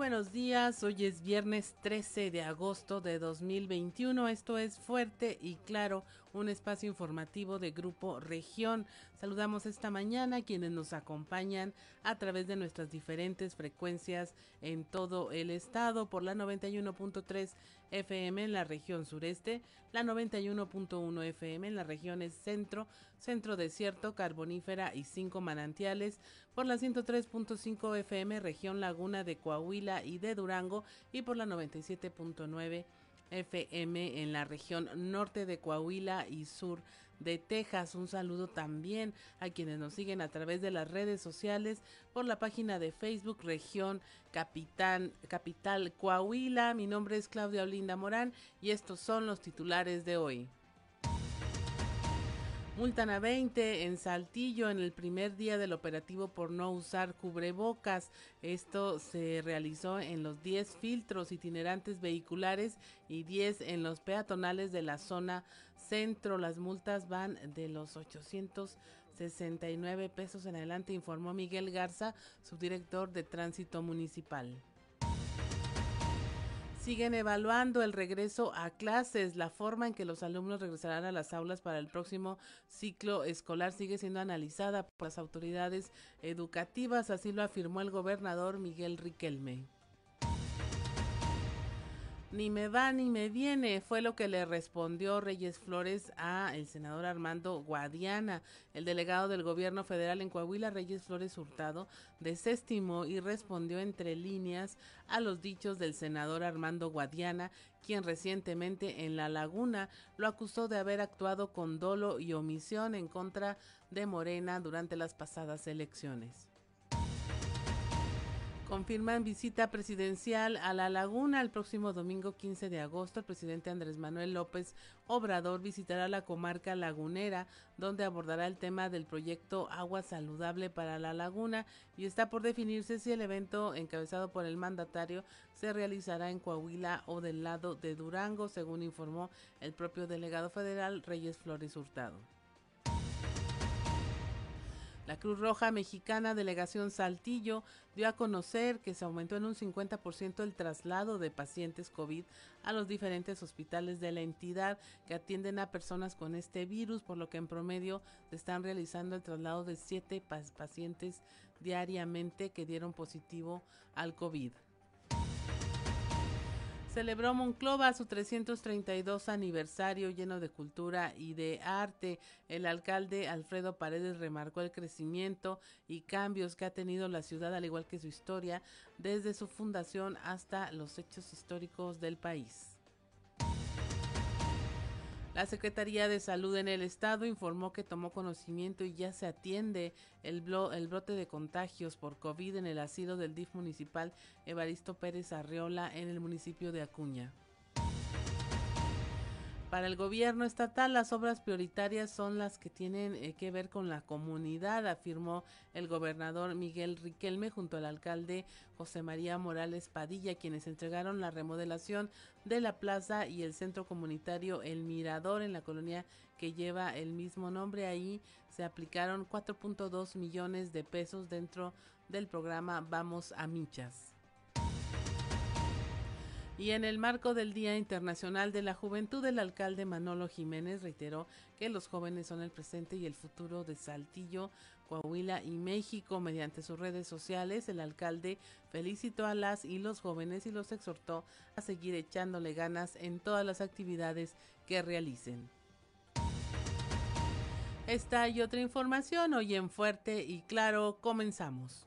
buenos días, hoy es viernes 13 de agosto de 2021, esto es Fuerte y Claro, un espacio informativo de Grupo Región. Saludamos esta mañana a quienes nos acompañan a través de nuestras diferentes frecuencias en todo el estado por la 91.3 FM en la región sureste, la 91.1 FM en las regiones centro, centro desierto, carbonífera y cinco manantiales, por la 103.5 FM región laguna de Coahuila y de Durango y por la 97.9 FM en la región norte de Coahuila y sur de Texas. Un saludo también a quienes nos siguen a través de las redes sociales por la página de Facebook Región Capitán, Capital Coahuila. Mi nombre es Claudia Olinda Morán y estos son los titulares de hoy. Multan a 20 en Saltillo en el primer día del operativo por no usar cubrebocas. Esto se realizó en los 10 filtros itinerantes vehiculares y 10 en los peatonales de la zona centro. Las multas van de los 869 pesos en adelante, informó Miguel Garza, subdirector de Tránsito Municipal. Siguen evaluando el regreso a clases. La forma en que los alumnos regresarán a las aulas para el próximo ciclo escolar sigue siendo analizada por las autoridades educativas, así lo afirmó el gobernador Miguel Riquelme. Ni me va ni me viene, fue lo que le respondió Reyes Flores a el senador Armando Guadiana. El delegado del gobierno federal en Coahuila, Reyes Flores Hurtado, desestimó y respondió entre líneas a los dichos del senador Armando Guadiana, quien recientemente en La Laguna lo acusó de haber actuado con dolo y omisión en contra de Morena durante las pasadas elecciones. Confirman visita presidencial a La Laguna el próximo domingo 15 de agosto. El presidente Andrés Manuel López Obrador visitará la comarca lagunera, donde abordará el tema del proyecto Agua Saludable para la Laguna y está por definirse si el evento encabezado por el mandatario se realizará en Coahuila o del lado de Durango, según informó el propio delegado federal Reyes Flores Hurtado. La Cruz Roja Mexicana Delegación Saltillo dio a conocer que se aumentó en un 50% el traslado de pacientes COVID a los diferentes hospitales de la entidad que atienden a personas con este virus, por lo que en promedio se están realizando el traslado de siete pacientes diariamente que dieron positivo al COVID. Celebró Monclova su 332 aniversario lleno de cultura y de arte. El alcalde Alfredo Paredes remarcó el crecimiento y cambios que ha tenido la ciudad, al igual que su historia, desde su fundación hasta los hechos históricos del país. La Secretaría de Salud en el Estado informó que tomó conocimiento y ya se atiende el, brote de contagios por COVID en el asilo del DIF municipal Evaristo Pérez Arreola en el municipio de Acuña. Para el gobierno estatal, las obras prioritarias son las que tienen eh, que ver con la comunidad, afirmó el gobernador Miguel Riquelme junto al alcalde José María Morales Padilla, quienes entregaron la remodelación de la plaza y el centro comunitario El Mirador en la colonia que lleva el mismo nombre. Ahí se aplicaron 4.2 millones de pesos dentro del programa Vamos a Michas. Y en el marco del Día Internacional de la Juventud, el alcalde Manolo Jiménez reiteró que los jóvenes son el presente y el futuro de Saltillo, Coahuila y México. Mediante sus redes sociales, el alcalde felicitó a las y los jóvenes y los exhortó a seguir echándole ganas en todas las actividades que realicen. Esta y otra información hoy en Fuerte y Claro comenzamos.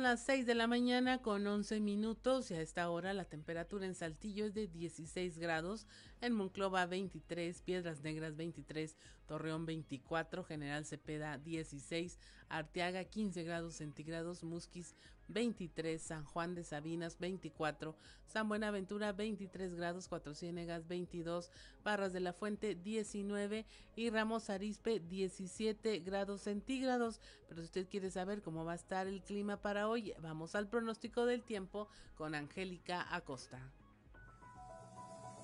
Las 6 de la mañana con 11 minutos y a esta hora la temperatura en Saltillo es de 16 grados, en Monclova 23, Piedras Negras 23, Torreón 24, General Cepeda 16, Arteaga 15 grados centígrados, Musquis 23, San Juan de Sabinas 24, San Buenaventura 23 grados, Cuatro Ciénegas 22, Barras de la Fuente 19 y Ramos Arispe 17 grados centígrados. Pero si usted quiere saber cómo va a estar el clima para hoy, vamos al pronóstico del tiempo con Angélica Acosta.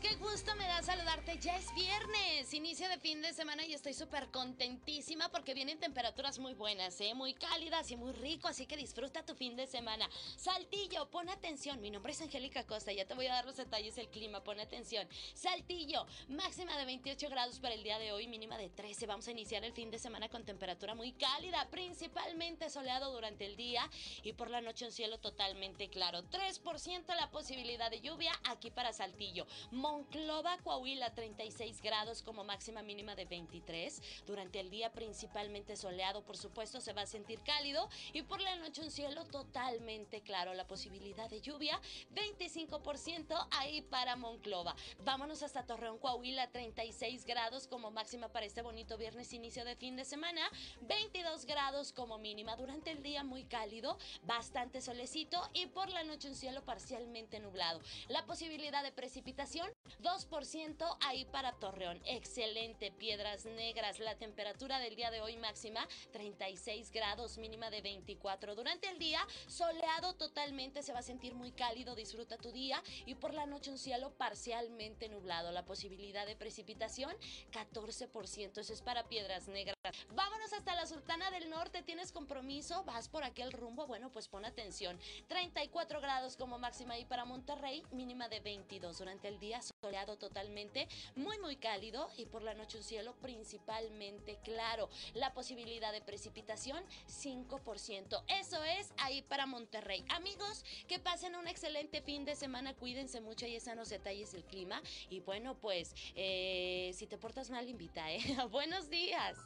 Qué gusto me da saludarte. Ya es viernes, inicio de fin de semana y estoy súper contentísima porque vienen temperaturas muy buenas, ¿eh? muy cálidas y muy rico, así que disfruta tu fin de semana. Saltillo, pon atención. Mi nombre es Angélica Costa, ya te voy a dar los detalles del clima, pon atención. Saltillo, máxima de 28 grados para el día de hoy, mínima de 13. Vamos a iniciar el fin de semana con temperatura muy cálida, principalmente soleado durante el día y por la noche un cielo totalmente claro. 3% la posibilidad de lluvia aquí para Saltillo. Monclova, Coahuila, 36 grados como máxima mínima de 23. Durante el día principalmente soleado, por supuesto, se va a sentir cálido y por la noche un cielo totalmente claro. La posibilidad de lluvia, 25% ahí para Monclova. Vámonos hasta Torreón, Coahuila, 36 grados como máxima para este bonito viernes inicio de fin de semana, 22 grados como mínima. Durante el día muy cálido, bastante solecito y por la noche un cielo parcialmente nublado. La posibilidad de precipitación 2% ahí para Torreón. Excelente. Piedras Negras. La temperatura del día de hoy máxima 36 grados, mínima de 24. Durante el día, soleado totalmente. Se va a sentir muy cálido. Disfruta tu día. Y por la noche un cielo parcialmente nublado. La posibilidad de precipitación 14%. Eso es para Piedras Negras. Vámonos hasta la Sultana del Norte. ¿Tienes compromiso? ¿Vas por aquel rumbo? Bueno, pues pon atención. 34 grados como máxima ahí para Monterrey. Mínima de 22. Durante el día soleado totalmente, muy muy cálido y por la noche un cielo principalmente claro. La posibilidad de precipitación 5%. Eso es ahí para Monterrey. Amigos, que pasen un excelente fin de semana, cuídense mucho y están los detalles del clima. Y bueno, pues eh, si te portas mal, invita, ¿eh? Buenos días.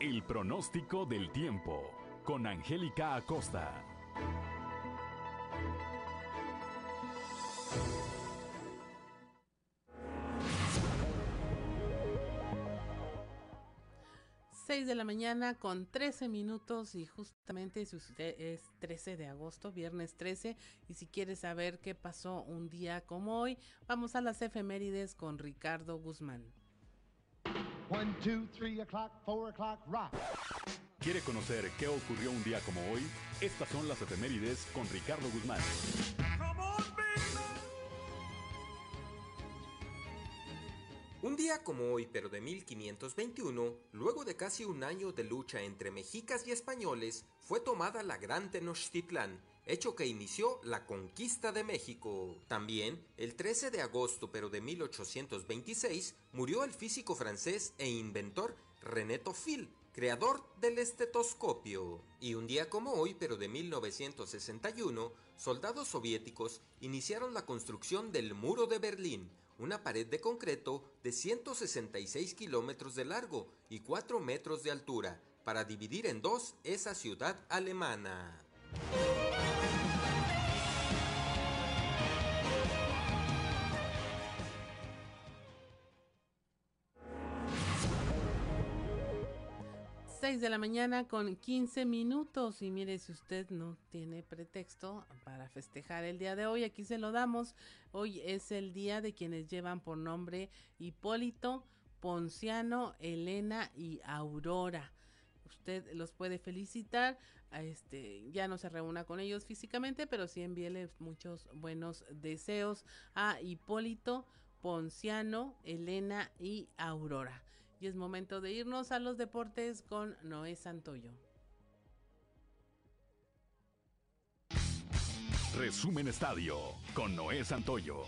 El pronóstico del tiempo con Angélica Acosta. 6 de la mañana con 13 minutos y justamente si es 13 de agosto, viernes 13, y si quiere saber qué pasó un día como hoy, vamos a las efemérides con Ricardo Guzmán. ¿Quiere conocer qué ocurrió un día como hoy? Estas son las efemérides con Ricardo Guzmán. Un día como hoy, pero de 1521, luego de casi un año de lucha entre mexicas y españoles, fue tomada la Gran Tenochtitlán, hecho que inició la conquista de México. También, el 13 de agosto, pero de 1826, murió el físico francés e inventor René Toffil, creador del estetoscopio. Y un día como hoy, pero de 1961, soldados soviéticos iniciaron la construcción del Muro de Berlín, una pared de concreto de 166 kilómetros de largo y 4 metros de altura para dividir en dos esa ciudad alemana. 6 de la mañana con 15 minutos y mire si usted no tiene pretexto para festejar el día de hoy, aquí se lo damos. Hoy es el día de quienes llevan por nombre Hipólito, Ponciano, Elena y Aurora. Usted los puede felicitar, este, ya no se reúna con ellos físicamente, pero sí envíele muchos buenos deseos a Hipólito, Ponciano, Elena y Aurora. Y es momento de irnos a los deportes con Noé Santoyo. Resumen Estadio con Noé Santoyo.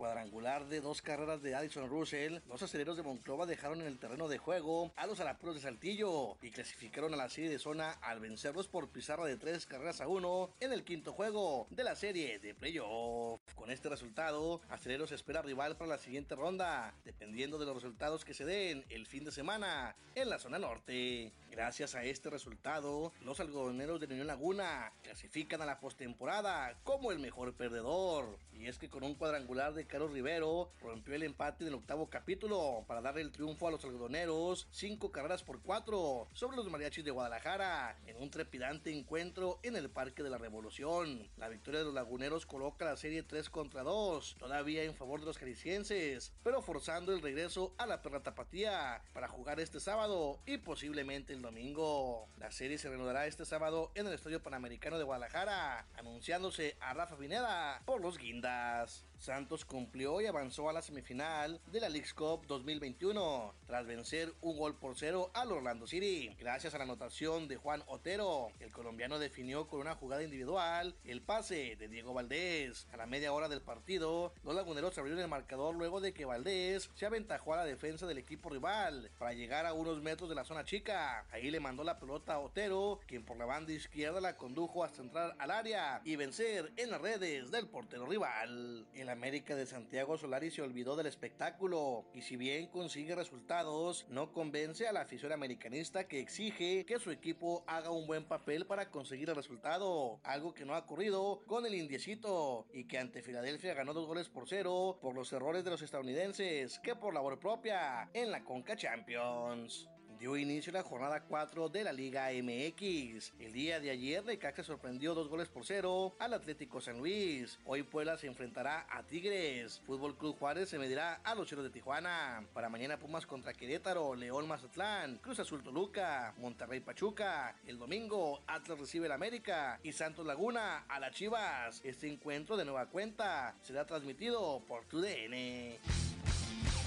Cuadrangular de dos carreras de Addison Russell, los aceleros de Monclova dejaron en el terreno de juego a los Arapuros de Saltillo y clasificaron a la serie de zona al vencerlos por pizarra de tres carreras a uno en el quinto juego de la serie de playoff. Con este resultado, Aceleros espera rival para la siguiente ronda, dependiendo de los resultados que se den el fin de semana en la zona norte. Gracias a este resultado, los algodoneros de Unión Laguna clasifican a la postemporada como el mejor perdedor. Y es que con un cuadrangular de Carlos Rivero rompió el empate del octavo capítulo para darle el triunfo a los algodoneros, cinco carreras por cuatro sobre los mariachis de Guadalajara en un trepidante encuentro en el Parque de la Revolución. La victoria de los laguneros coloca la serie 3 contra 2, todavía en favor de los jaliscienses, pero forzando el regreso a la perra tapatía para jugar este sábado y posiblemente el domingo. La serie se reanudará este sábado en el Estadio Panamericano de Guadalajara, anunciándose a Rafa Pineda por los guindas. Santos cumplió y avanzó a la semifinal de la League's Cup 2021 tras vencer un gol por cero al Orlando City. Gracias a la anotación de Juan Otero, el colombiano definió con una jugada individual el pase de Diego Valdés. A la media hora del partido, los laguneros abrieron el marcador luego de que Valdés se aventajó a la defensa del equipo rival para llegar a unos metros de la zona chica. Ahí le mandó la pelota a Otero, quien por la banda izquierda la condujo hasta entrar al área y vencer en las redes del portero rival. América de Santiago Solari se olvidó del espectáculo. Y si bien consigue resultados, no convence a la afición americanista que exige que su equipo haga un buen papel para conseguir el resultado, algo que no ha ocurrido con el indiecito y que ante Filadelfia ganó dos goles por cero por los errores de los estadounidenses que por labor propia en la Conca Champions dio inicio la jornada 4 de la Liga MX. El día de ayer, Necaxa sorprendió dos goles por cero al Atlético San Luis. Hoy Puebla se enfrentará a Tigres. Fútbol Club Juárez se medirá a los Cheros de Tijuana. Para mañana Pumas contra Querétaro, León Mazatlán, Cruz Azul Toluca, Monterrey Pachuca. El domingo Atlas recibe el América y Santos Laguna a las Chivas. Este encuentro de nueva cuenta será transmitido por TUDN.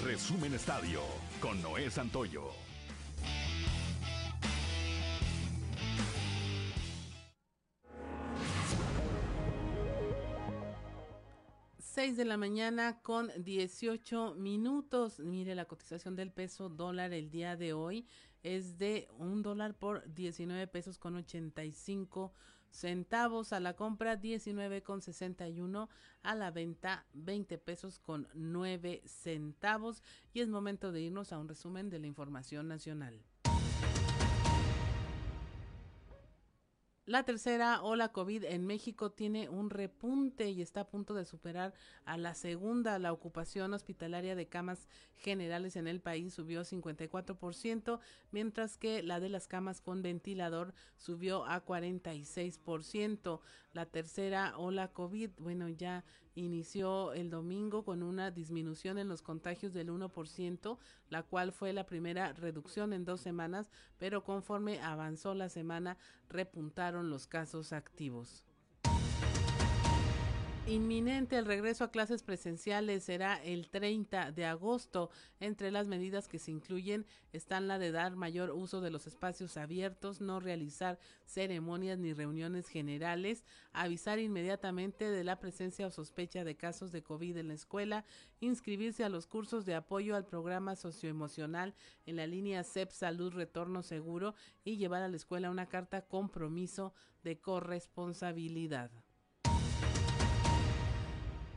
Resumen Estadio con Noé Santoyo. 6 de la mañana con 18 minutos. Mire, la cotización del peso dólar el día de hoy es de un dólar por 19 pesos con 85 centavos a la compra 19 con 61 a la venta 20 pesos con 9 centavos y es momento de irnos a un resumen de la información nacional. La tercera ola COVID en México tiene un repunte y está a punto de superar a la segunda. La ocupación hospitalaria de camas generales en el país subió 54%, mientras que la de las camas con ventilador subió a 46%. La tercera ola COVID, bueno, ya inició el domingo con una disminución en los contagios del 1%, la cual fue la primera reducción en dos semanas, pero conforme avanzó la semana repuntaron los casos activos. Inminente el regreso a clases presenciales será el 30 de agosto. Entre las medidas que se incluyen están la de dar mayor uso de los espacios abiertos, no realizar ceremonias ni reuniones generales, avisar inmediatamente de la presencia o sospecha de casos de COVID en la escuela, inscribirse a los cursos de apoyo al programa socioemocional en la línea CEP Salud Retorno Seguro y llevar a la escuela una carta compromiso de corresponsabilidad.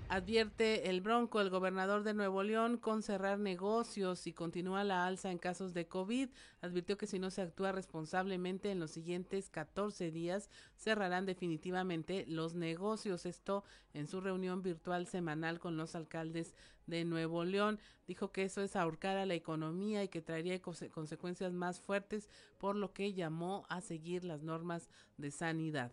Advierte el Bronco, el gobernador de Nuevo León, con cerrar negocios y continúa la alza en casos de COVID. Advirtió que si no se actúa responsablemente en los siguientes 14 días, cerrarán definitivamente los negocios. Esto en su reunión virtual semanal con los alcaldes de Nuevo León. Dijo que eso es ahorcar a la economía y que traería consecuencias más fuertes, por lo que llamó a seguir las normas de sanidad.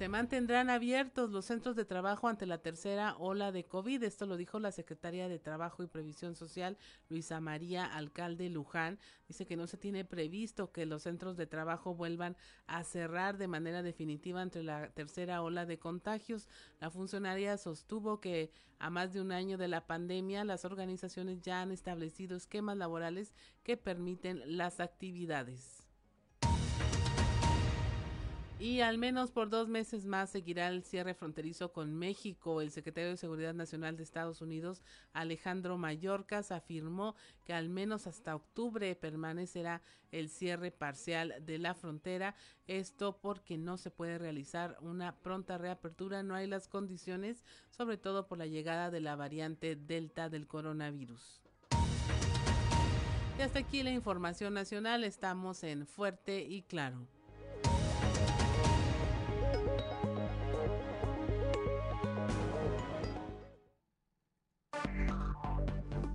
Se mantendrán abiertos los centros de trabajo ante la tercera ola de COVID. Esto lo dijo la secretaria de Trabajo y Previsión Social, Luisa María Alcalde Luján. Dice que no se tiene previsto que los centros de trabajo vuelvan a cerrar de manera definitiva ante la tercera ola de contagios. La funcionaria sostuvo que a más de un año de la pandemia, las organizaciones ya han establecido esquemas laborales que permiten las actividades. Y al menos por dos meses más seguirá el cierre fronterizo con México. El secretario de Seguridad Nacional de Estados Unidos, Alejandro Mayorkas, afirmó que al menos hasta octubre permanecerá el cierre parcial de la frontera. Esto porque no se puede realizar una pronta reapertura, no hay las condiciones, sobre todo por la llegada de la variante Delta del coronavirus. Y hasta aquí la información nacional. Estamos en Fuerte y Claro.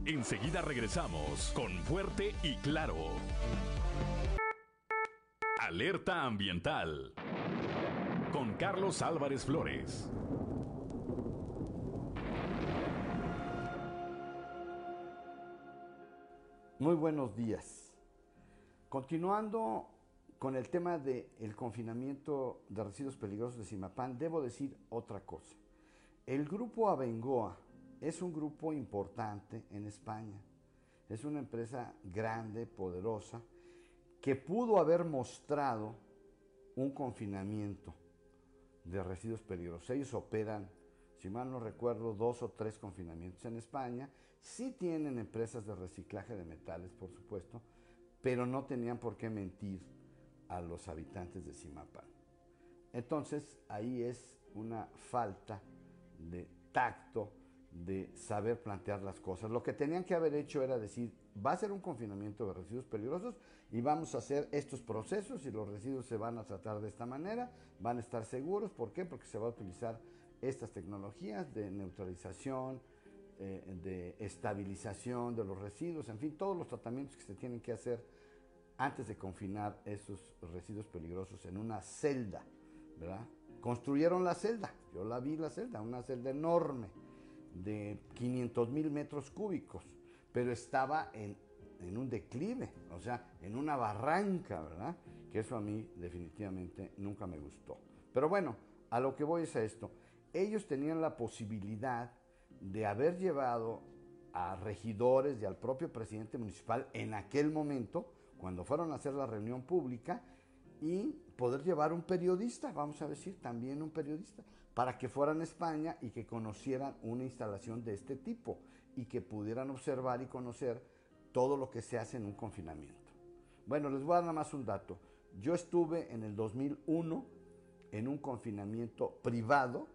Enseguida regresamos con Fuerte y Claro. Alerta ambiental. Con Carlos Álvarez Flores. Muy buenos días. Continuando con el tema del confinamiento de residuos peligrosos de Simapán, debo decir otra cosa. El grupo Abengoa es un grupo importante en España. Es una empresa grande, poderosa, que pudo haber mostrado un confinamiento de residuos peligrosos. Ellos operan, si mal no recuerdo, dos o tres confinamientos en España. Sí tienen empresas de reciclaje de metales, por supuesto, pero no tenían por qué mentir a los habitantes de Simapán. Entonces, ahí es una falta de tacto, de saber plantear las cosas. Lo que tenían que haber hecho era decir, va a ser un confinamiento de residuos peligrosos y vamos a hacer estos procesos y los residuos se van a tratar de esta manera, van a estar seguros. ¿Por qué? Porque se va a utilizar estas tecnologías de neutralización, eh, de estabilización de los residuos, en fin, todos los tratamientos que se tienen que hacer antes de confinar esos residuos peligrosos en una celda, ¿verdad? Construyeron la celda, yo la vi la celda, una celda enorme de 500 mil metros cúbicos, pero estaba en, en, un declive, o sea, en una barranca, ¿verdad? Que eso a mí definitivamente nunca me gustó. Pero bueno, a lo que voy es a esto. Ellos tenían la posibilidad de haber llevado a regidores y al propio presidente municipal en aquel momento, cuando fueron a hacer la reunión pública, y poder llevar un periodista, vamos a decir, también un periodista, para que fueran a España y que conocieran una instalación de este tipo y que pudieran observar y conocer todo lo que se hace en un confinamiento. Bueno, les voy a dar nada más un dato. Yo estuve en el 2001 en un confinamiento privado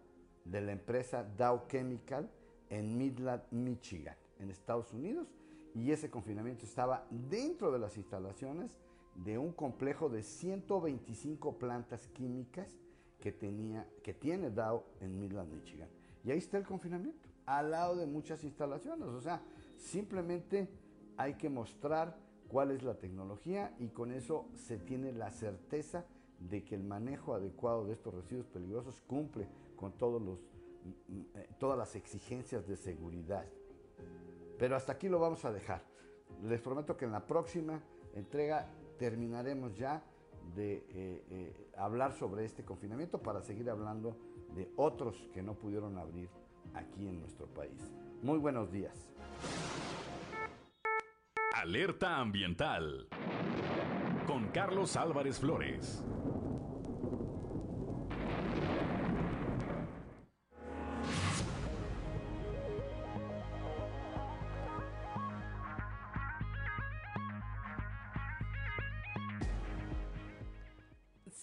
de la empresa Dow Chemical en Midland, Michigan, en Estados Unidos, y ese confinamiento estaba dentro de las instalaciones de un complejo de 125 plantas químicas que, tenía, que tiene Dow en Midland, Michigan. Y ahí está el confinamiento, al lado de muchas instalaciones. O sea, simplemente hay que mostrar cuál es la tecnología y con eso se tiene la certeza de que el manejo adecuado de estos residuos peligrosos cumple con todos los, mm, mm, eh, todas las exigencias de seguridad. Pero hasta aquí lo vamos a dejar. Les prometo que en la próxima entrega terminaremos ya de eh, eh, hablar sobre este confinamiento para seguir hablando de otros que no pudieron abrir aquí en nuestro país. Muy buenos días. Alerta ambiental con Carlos Álvarez Flores.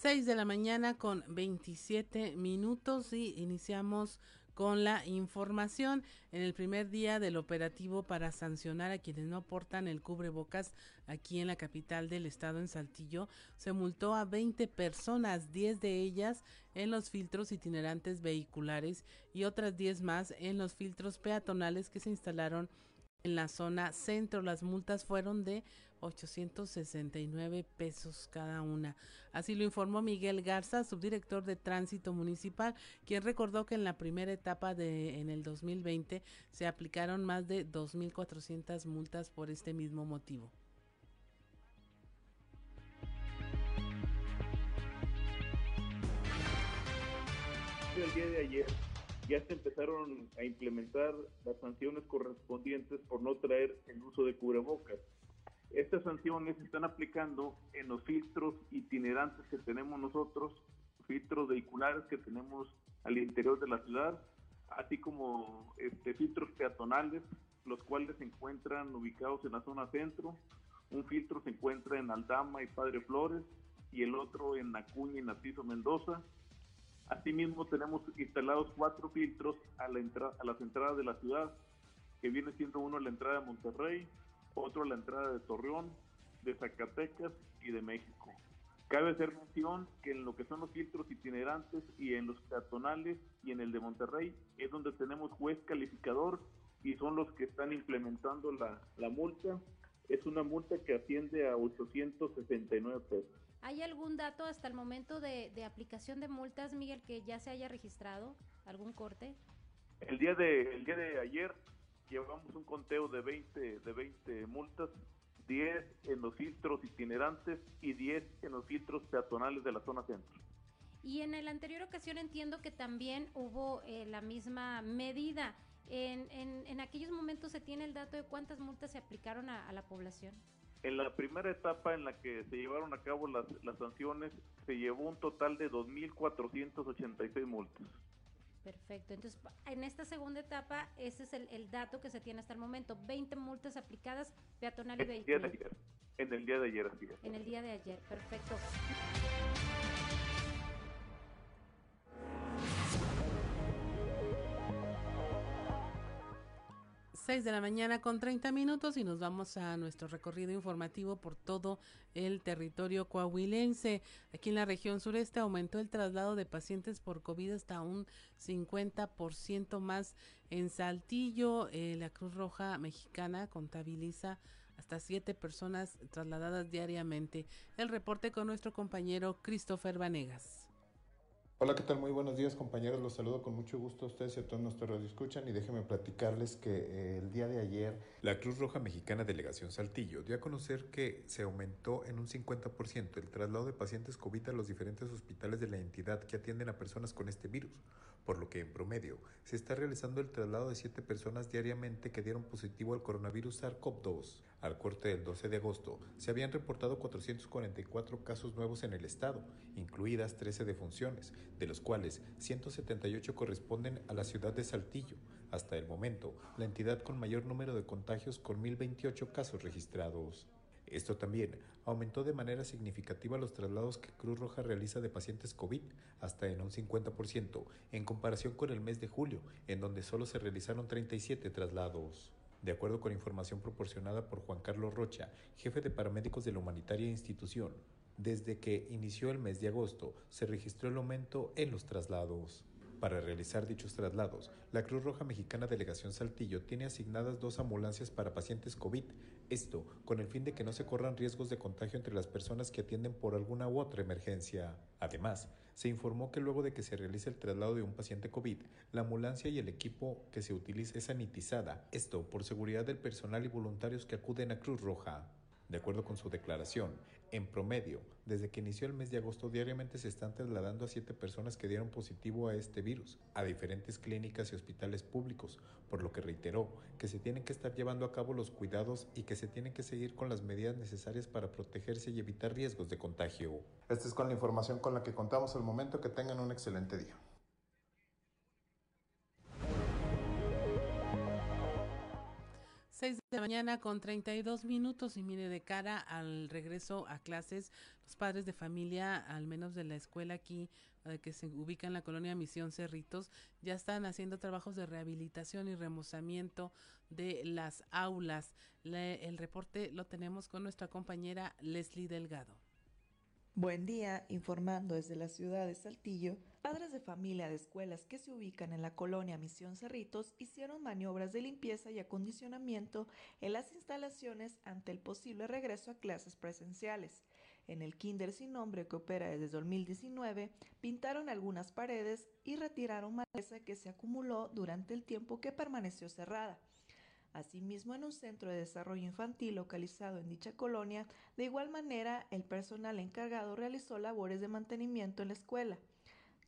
6 de la mañana con 27 minutos y iniciamos con la información en el primer día del operativo para sancionar a quienes no portan el cubrebocas aquí en la capital del estado en Saltillo. Se multó a 20 personas, 10 de ellas en los filtros itinerantes vehiculares y otras 10 más en los filtros peatonales que se instalaron en la zona centro. Las multas fueron de 869 pesos cada una. Así lo informó Miguel Garza, subdirector de Tránsito Municipal, quien recordó que en la primera etapa de en el 2020 se aplicaron más de 2400 multas por este mismo motivo. El día de ayer ya se empezaron a implementar las sanciones correspondientes por no traer el uso de cubrebocas. Estas sanciones se están aplicando en los filtros itinerantes que tenemos nosotros filtros vehiculares que tenemos al interior de la ciudad, así como este, filtros peatonales, los cuales se encuentran ubicados en la zona centro. Un filtro se encuentra en Aldama y Padre Flores y el otro en Acuña y Narciso Mendoza. Asimismo tenemos instalados cuatro filtros a, la entrada, a las entradas de la ciudad, que viene siendo uno la entrada de Monterrey, otro a la entrada de Torreón, de Zacatecas y de México. Cabe hacer mención que en lo que son los filtros itinerantes y en los peatonales y en el de Monterrey es donde tenemos juez calificador y son los que están implementando la, la multa. Es una multa que asciende a 869 pesos. ¿Hay algún dato hasta el momento de, de, aplicación de multas, Miguel, que ya se haya registrado? ¿Algún corte? El día de, el día de ayer llevamos un conteo de 20, de 20 multas, 10 en los filtros itinerantes y 10 en los filtros peatonales de la zona centro. Y en la anterior ocasión entiendo que también hubo eh, la misma medida. En, en, en, aquellos momentos se tiene el dato de cuántas multas se aplicaron a, a la población. En la primera etapa en la que se llevaron a cabo las, las sanciones, se llevó un total de 2.486 multas. Perfecto. Entonces, en esta segunda etapa, ese es el, el, dato que se tiene hasta el momento. 20 multas aplicadas peatonal y en vehicular. El día de ayer. En el día de ayer, así es. En el día de ayer, perfecto. 6 de la mañana con 30 minutos y nos vamos a nuestro recorrido informativo por todo el territorio coahuilense. Aquí en la región sureste aumentó el traslado de pacientes por COVID hasta un 50% más en Saltillo. Eh, la Cruz Roja Mexicana contabiliza hasta siete personas trasladadas diariamente. El reporte con nuestro compañero Christopher Vanegas. Hola, ¿qué tal? Muy buenos días compañeros, los saludo con mucho gusto a ustedes y a todos nuestros radio escuchan y déjenme platicarles que eh, el día de ayer la Cruz Roja Mexicana Delegación Saltillo dio a conocer que se aumentó en un 50% el traslado de pacientes COVID a los diferentes hospitales de la entidad que atienden a personas con este virus, por lo que en promedio se está realizando el traslado de 7 personas diariamente que dieron positivo al coronavirus SARS-CoV-2. Al corte del 12 de agosto se habían reportado 444 casos nuevos en el estado, incluidas 13 defunciones, de los cuales 178 corresponden a la ciudad de Saltillo. Hasta el momento, la entidad con mayor número de contagios con 1.028 casos registrados. Esto también aumentó de manera significativa los traslados que Cruz Roja realiza de pacientes COVID, hasta en un 50%, en comparación con el mes de julio, en donde solo se realizaron 37 traslados. De acuerdo con información proporcionada por Juan Carlos Rocha, jefe de paramédicos de la humanitaria institución, desde que inició el mes de agosto se registró el aumento en los traslados. Para realizar dichos traslados, la Cruz Roja Mexicana Delegación Saltillo tiene asignadas dos ambulancias para pacientes COVID, esto con el fin de que no se corran riesgos de contagio entre las personas que atienden por alguna u otra emergencia. Además, se informó que luego de que se realice el traslado de un paciente COVID, la ambulancia y el equipo que se utiliza es sanitizada, esto por seguridad del personal y voluntarios que acuden a Cruz Roja. De acuerdo con su declaración, en promedio, desde que inició el mes de agosto diariamente se están trasladando a siete personas que dieron positivo a este virus a diferentes clínicas y hospitales públicos, por lo que reiteró que se tienen que estar llevando a cabo los cuidados y que se tienen que seguir con las medidas necesarias para protegerse y evitar riesgos de contagio. Esta es con la información con la que contamos al momento. Que tengan un excelente día. 6 de la mañana con 32 minutos y mire de cara al regreso a clases, los padres de familia, al menos de la escuela aquí eh, que se ubica en la colonia Misión Cerritos, ya están haciendo trabajos de rehabilitación y remozamiento de las aulas. El reporte lo tenemos con nuestra compañera Leslie Delgado. Buen día, informando desde la ciudad de Saltillo, padres de familia de escuelas que se ubican en la colonia Misión Cerritos hicieron maniobras de limpieza y acondicionamiento en las instalaciones ante el posible regreso a clases presenciales. En el kinder sin nombre que opera desde 2019, pintaron algunas paredes y retiraron maleza que se acumuló durante el tiempo que permaneció cerrada. Asimismo, en un centro de desarrollo infantil localizado en dicha colonia, de igual manera, el personal encargado realizó labores de mantenimiento en la escuela.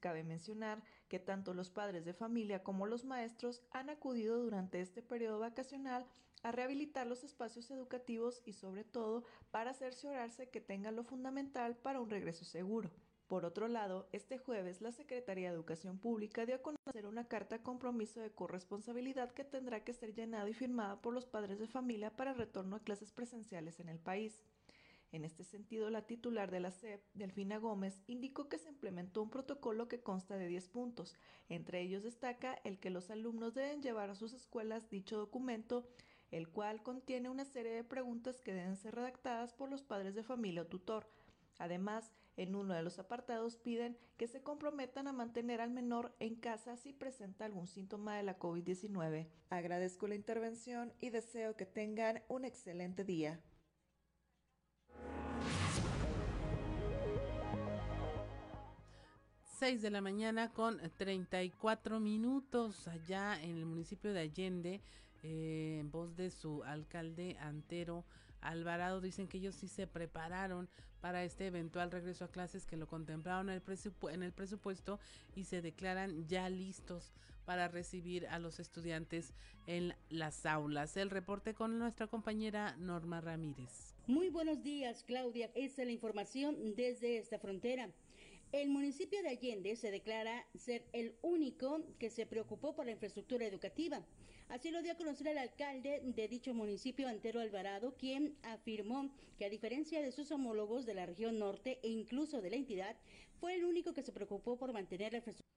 Cabe mencionar que tanto los padres de familia como los maestros han acudido durante este periodo vacacional a rehabilitar los espacios educativos y sobre todo para cerciorarse que tengan lo fundamental para un regreso seguro. Por otro lado, este jueves la Secretaría de Educación Pública dio a conocer una carta compromiso de corresponsabilidad que tendrá que ser llenada y firmada por los padres de familia para retorno a clases presenciales en el país. En este sentido, la titular de la SEP, Delfina Gómez, indicó que se implementó un protocolo que consta de 10 puntos. Entre ellos destaca el que los alumnos deben llevar a sus escuelas dicho documento, el cual contiene una serie de preguntas que deben ser redactadas por los padres de familia o tutor. Además, en uno de los apartados piden que se comprometan a mantener al menor en casa si presenta algún síntoma de la COVID-19. Agradezco la intervención y deseo que tengan un excelente día. Seis de la mañana con 34 minutos allá en el municipio de Allende, eh, en voz de su alcalde Antero Alvarado, dicen que ellos sí se prepararon para este eventual regreso a clases que lo contemplaron en el, en el presupuesto y se declaran ya listos para recibir a los estudiantes en las aulas. El reporte con nuestra compañera Norma Ramírez. Muy buenos días, Claudia. Esta es la información desde esta frontera. El municipio de Allende se declara ser el único que se preocupó por la infraestructura educativa. Así lo dio a conocer el alcalde de dicho municipio, Antero Alvarado, quien afirmó que a diferencia de sus homólogos de la región norte e incluso de la entidad, fue el único que se preocupó por mantener la infraestructura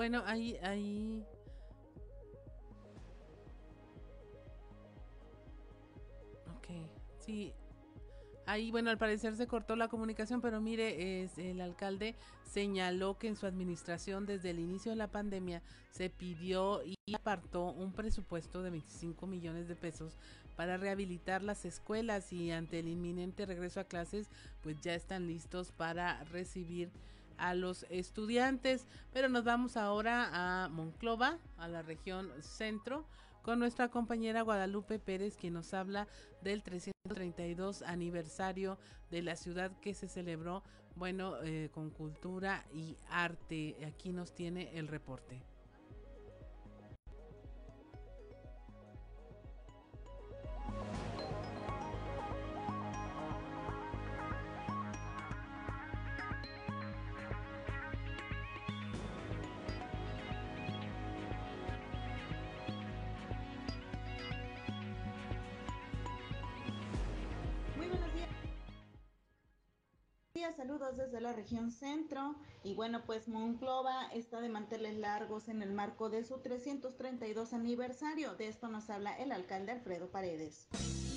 Bueno, ahí, ahí. Ok, sí. Ahí, bueno, al parecer se cortó la comunicación, pero mire, es, el alcalde señaló que en su administración desde el inicio de la pandemia se pidió y apartó un presupuesto de 25 millones de pesos para rehabilitar las escuelas y ante el inminente regreso a clases, pues ya están listos para recibir a los estudiantes. Pero nos vamos ahora a Monclova, a la región centro, con nuestra compañera Guadalupe Pérez, quien nos habla del 332 aniversario de la ciudad que se celebró, bueno, eh, con cultura y arte. Aquí nos tiene el reporte. Saludos desde la región centro y bueno pues Monclova está de manteles largos en el marco de su 332 aniversario. De esto nos habla el alcalde Alfredo Paredes.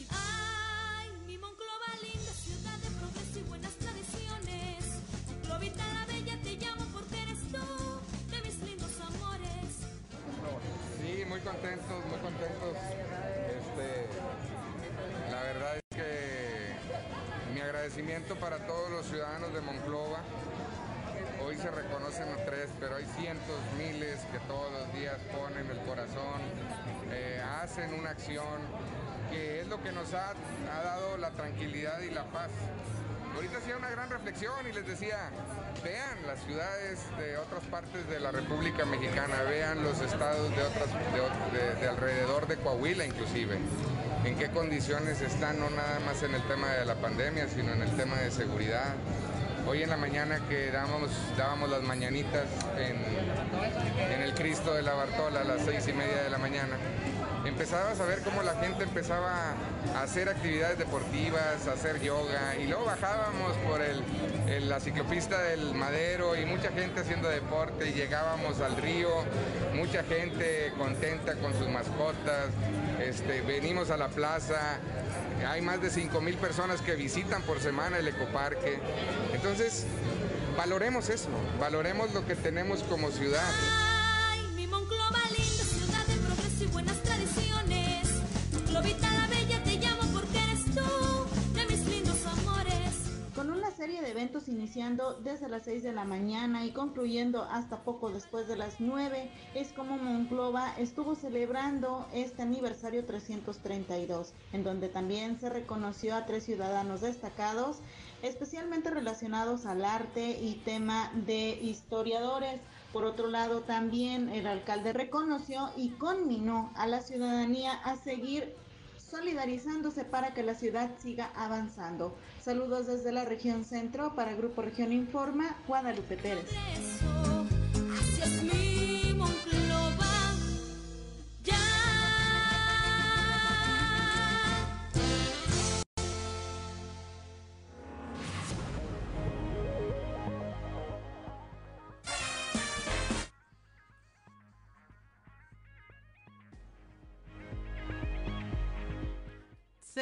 Ay, mi Monclova linda ciudad de progreso y buenas tradiciones. Monclovita la bella te llamo porque eres tú de mis lindos amores. Sí, muy contentos, muy contentos. Este, la verdad agradecimiento para todos los ciudadanos de Monclova. Hoy se reconocen los tres, pero hay cientos, miles que todos los días ponen el corazón, eh, hacen una acción que es lo que nos ha, dado la tranquilidad y la paz. Ahorita hacía una gran reflexión y les decía, vean las ciudades de otras partes de la República Mexicana, vean los estados de, otras, de alrededor de Coahuila inclusive en qué condiciones están, no nada más en el tema de la pandemia, sino en el tema de seguridad. Hoy en la mañana que dábamos, dábamos las mañanitas en, en el Cristo de la Bartola a las seis y media de la mañana, empezabas a ver cómo la gente empezaba a hacer actividades deportivas, a hacer yoga, y luego bajábamos por el, la ciclopista del Madero y mucha gente haciendo deporte, y llegábamos al río, mucha gente contenta con sus mascotas, este, venimos a la plaza, hay más de 5 mil personas que visitan por semana el ecoparque, entonces valoremos eso, valoremos lo que tenemos como ciudad. Iniciando desde las 6 de la mañana y concluyendo hasta poco después de las 9 es como Monclova estuvo celebrando este aniversario 332, en donde también se reconoció a tres ciudadanos destacados, especialmente relacionados al arte y tema de historiadores. Por otro lado, también el alcalde reconoció y conminó a la ciudadanía a seguir solidarizándose para que la ciudad siga avanzando. Saludos desde la región centro para Grupo Región Informa, Guadalupe Pérez.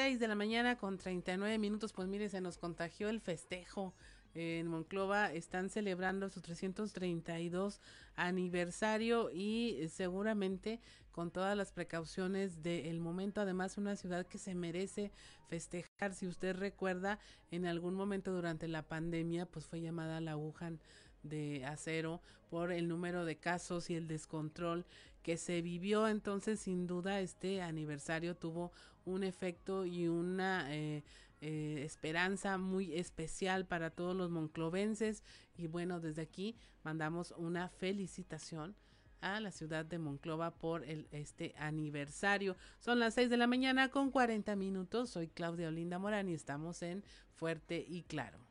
6 de la mañana con 39 minutos, pues mire, se nos contagió el festejo. En Monclova están celebrando su 332 aniversario y eh, seguramente con todas las precauciones del momento, además una ciudad que se merece festejar. Si usted recuerda, en algún momento durante la pandemia, pues fue llamada la Wuhan de acero por el número de casos y el descontrol que se vivió. Entonces, sin duda, este aniversario tuvo un efecto y una eh, eh, esperanza muy especial para todos los monclovenses. Y bueno, desde aquí mandamos una felicitación a la ciudad de Monclova por el, este aniversario. Son las 6 de la mañana con 40 minutos. Soy Claudia Olinda Morán y estamos en Fuerte y Claro.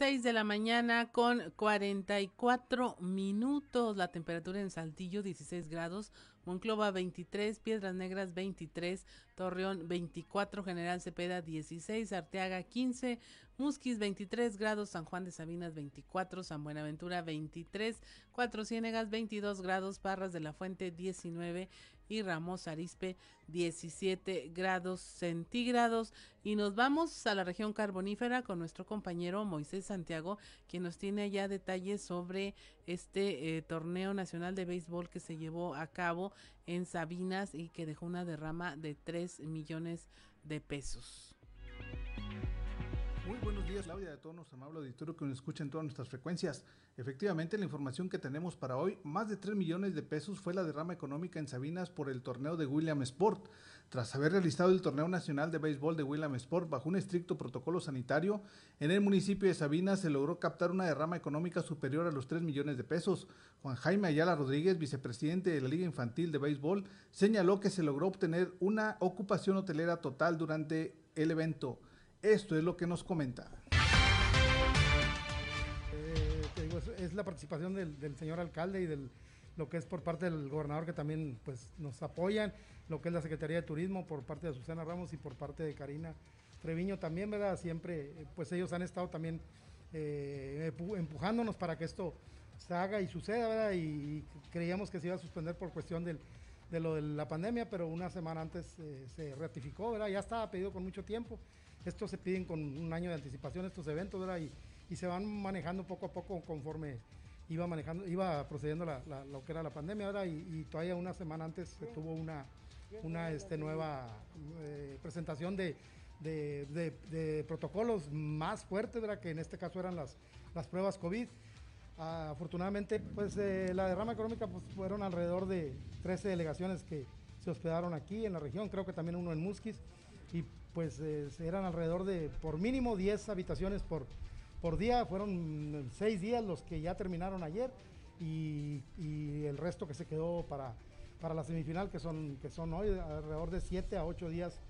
Seis de la mañana con 44 minutos. La temperatura en Saltillo 16 grados. Monclova 23, Piedras Negras 23, Torreón 24, General Cepeda 16, Arteaga 15, Musquis 23 grados, San Juan de Sabinas 24, San Buenaventura 23, Cuatro Ciénegas 22 grados, Parras de la Fuente 19 y Ramos Arispe 17 grados centígrados. Y nos vamos a la región carbonífera con nuestro compañero Moisés Santiago, quien nos tiene ya detalles sobre este eh, torneo nacional de béisbol que se llevó a cabo en Sabinas y que dejó una derrama de 3 millones de pesos. Muy buenos días, Claudia, de todo nuestro amable auditorio que nos escucha en todas nuestras frecuencias. Efectivamente, la información que tenemos para hoy, más de 3 millones de pesos fue la derrama económica en Sabinas por el torneo de William Sport. Tras haber realizado el torneo nacional de béisbol de William Sport bajo un estricto protocolo sanitario, en el municipio de Sabinas se logró captar una derrama económica superior a los 3 millones de pesos. Juan Jaime Ayala Rodríguez, vicepresidente de la Liga Infantil de Béisbol, señaló que se logró obtener una ocupación hotelera total durante el evento. Esto es lo que nos comenta. Eh, es, la participación del, señor alcalde y del lo que es por parte del gobernador que también pues nos apoyan, lo que es la Secretaría de Turismo por parte de Susana Ramos y por parte de Karina Treviño también, ¿verdad? Siempre, eh, pues ellos han estado también eh, empu- empujándonos para que esto se haga y suceda, ¿verdad? Y, creíamos que se iba a suspender por cuestión del, de lo de la pandemia, pero una semana antes se ratificó, ¿verdad? Ya estaba pedido con mucho tiempo. Estos se piden con un año de anticipación, estos eventos, ¿verdad? Y, se van manejando poco a poco conforme iba manejando, iba procediendo la, lo que era la pandemia, ¿verdad? Y, todavía una semana antes se tuvo una, una este, nueva eh, presentación de, de- protocolos más fuertes, ¿verdad? Que en este caso eran las, las pruebas COVID. Afortunadamente, pues eh, la derrama económica pues, fueron alrededor de 13 delegaciones que se hospedaron aquí en la región, creo que también uno en Musquis, y pues eh, eran alrededor de por mínimo 10 habitaciones por, por día, fueron 6 días los que ya terminaron ayer y, el resto que se quedó para, para la semifinal, que son, que son hoy alrededor de 7 a 8 días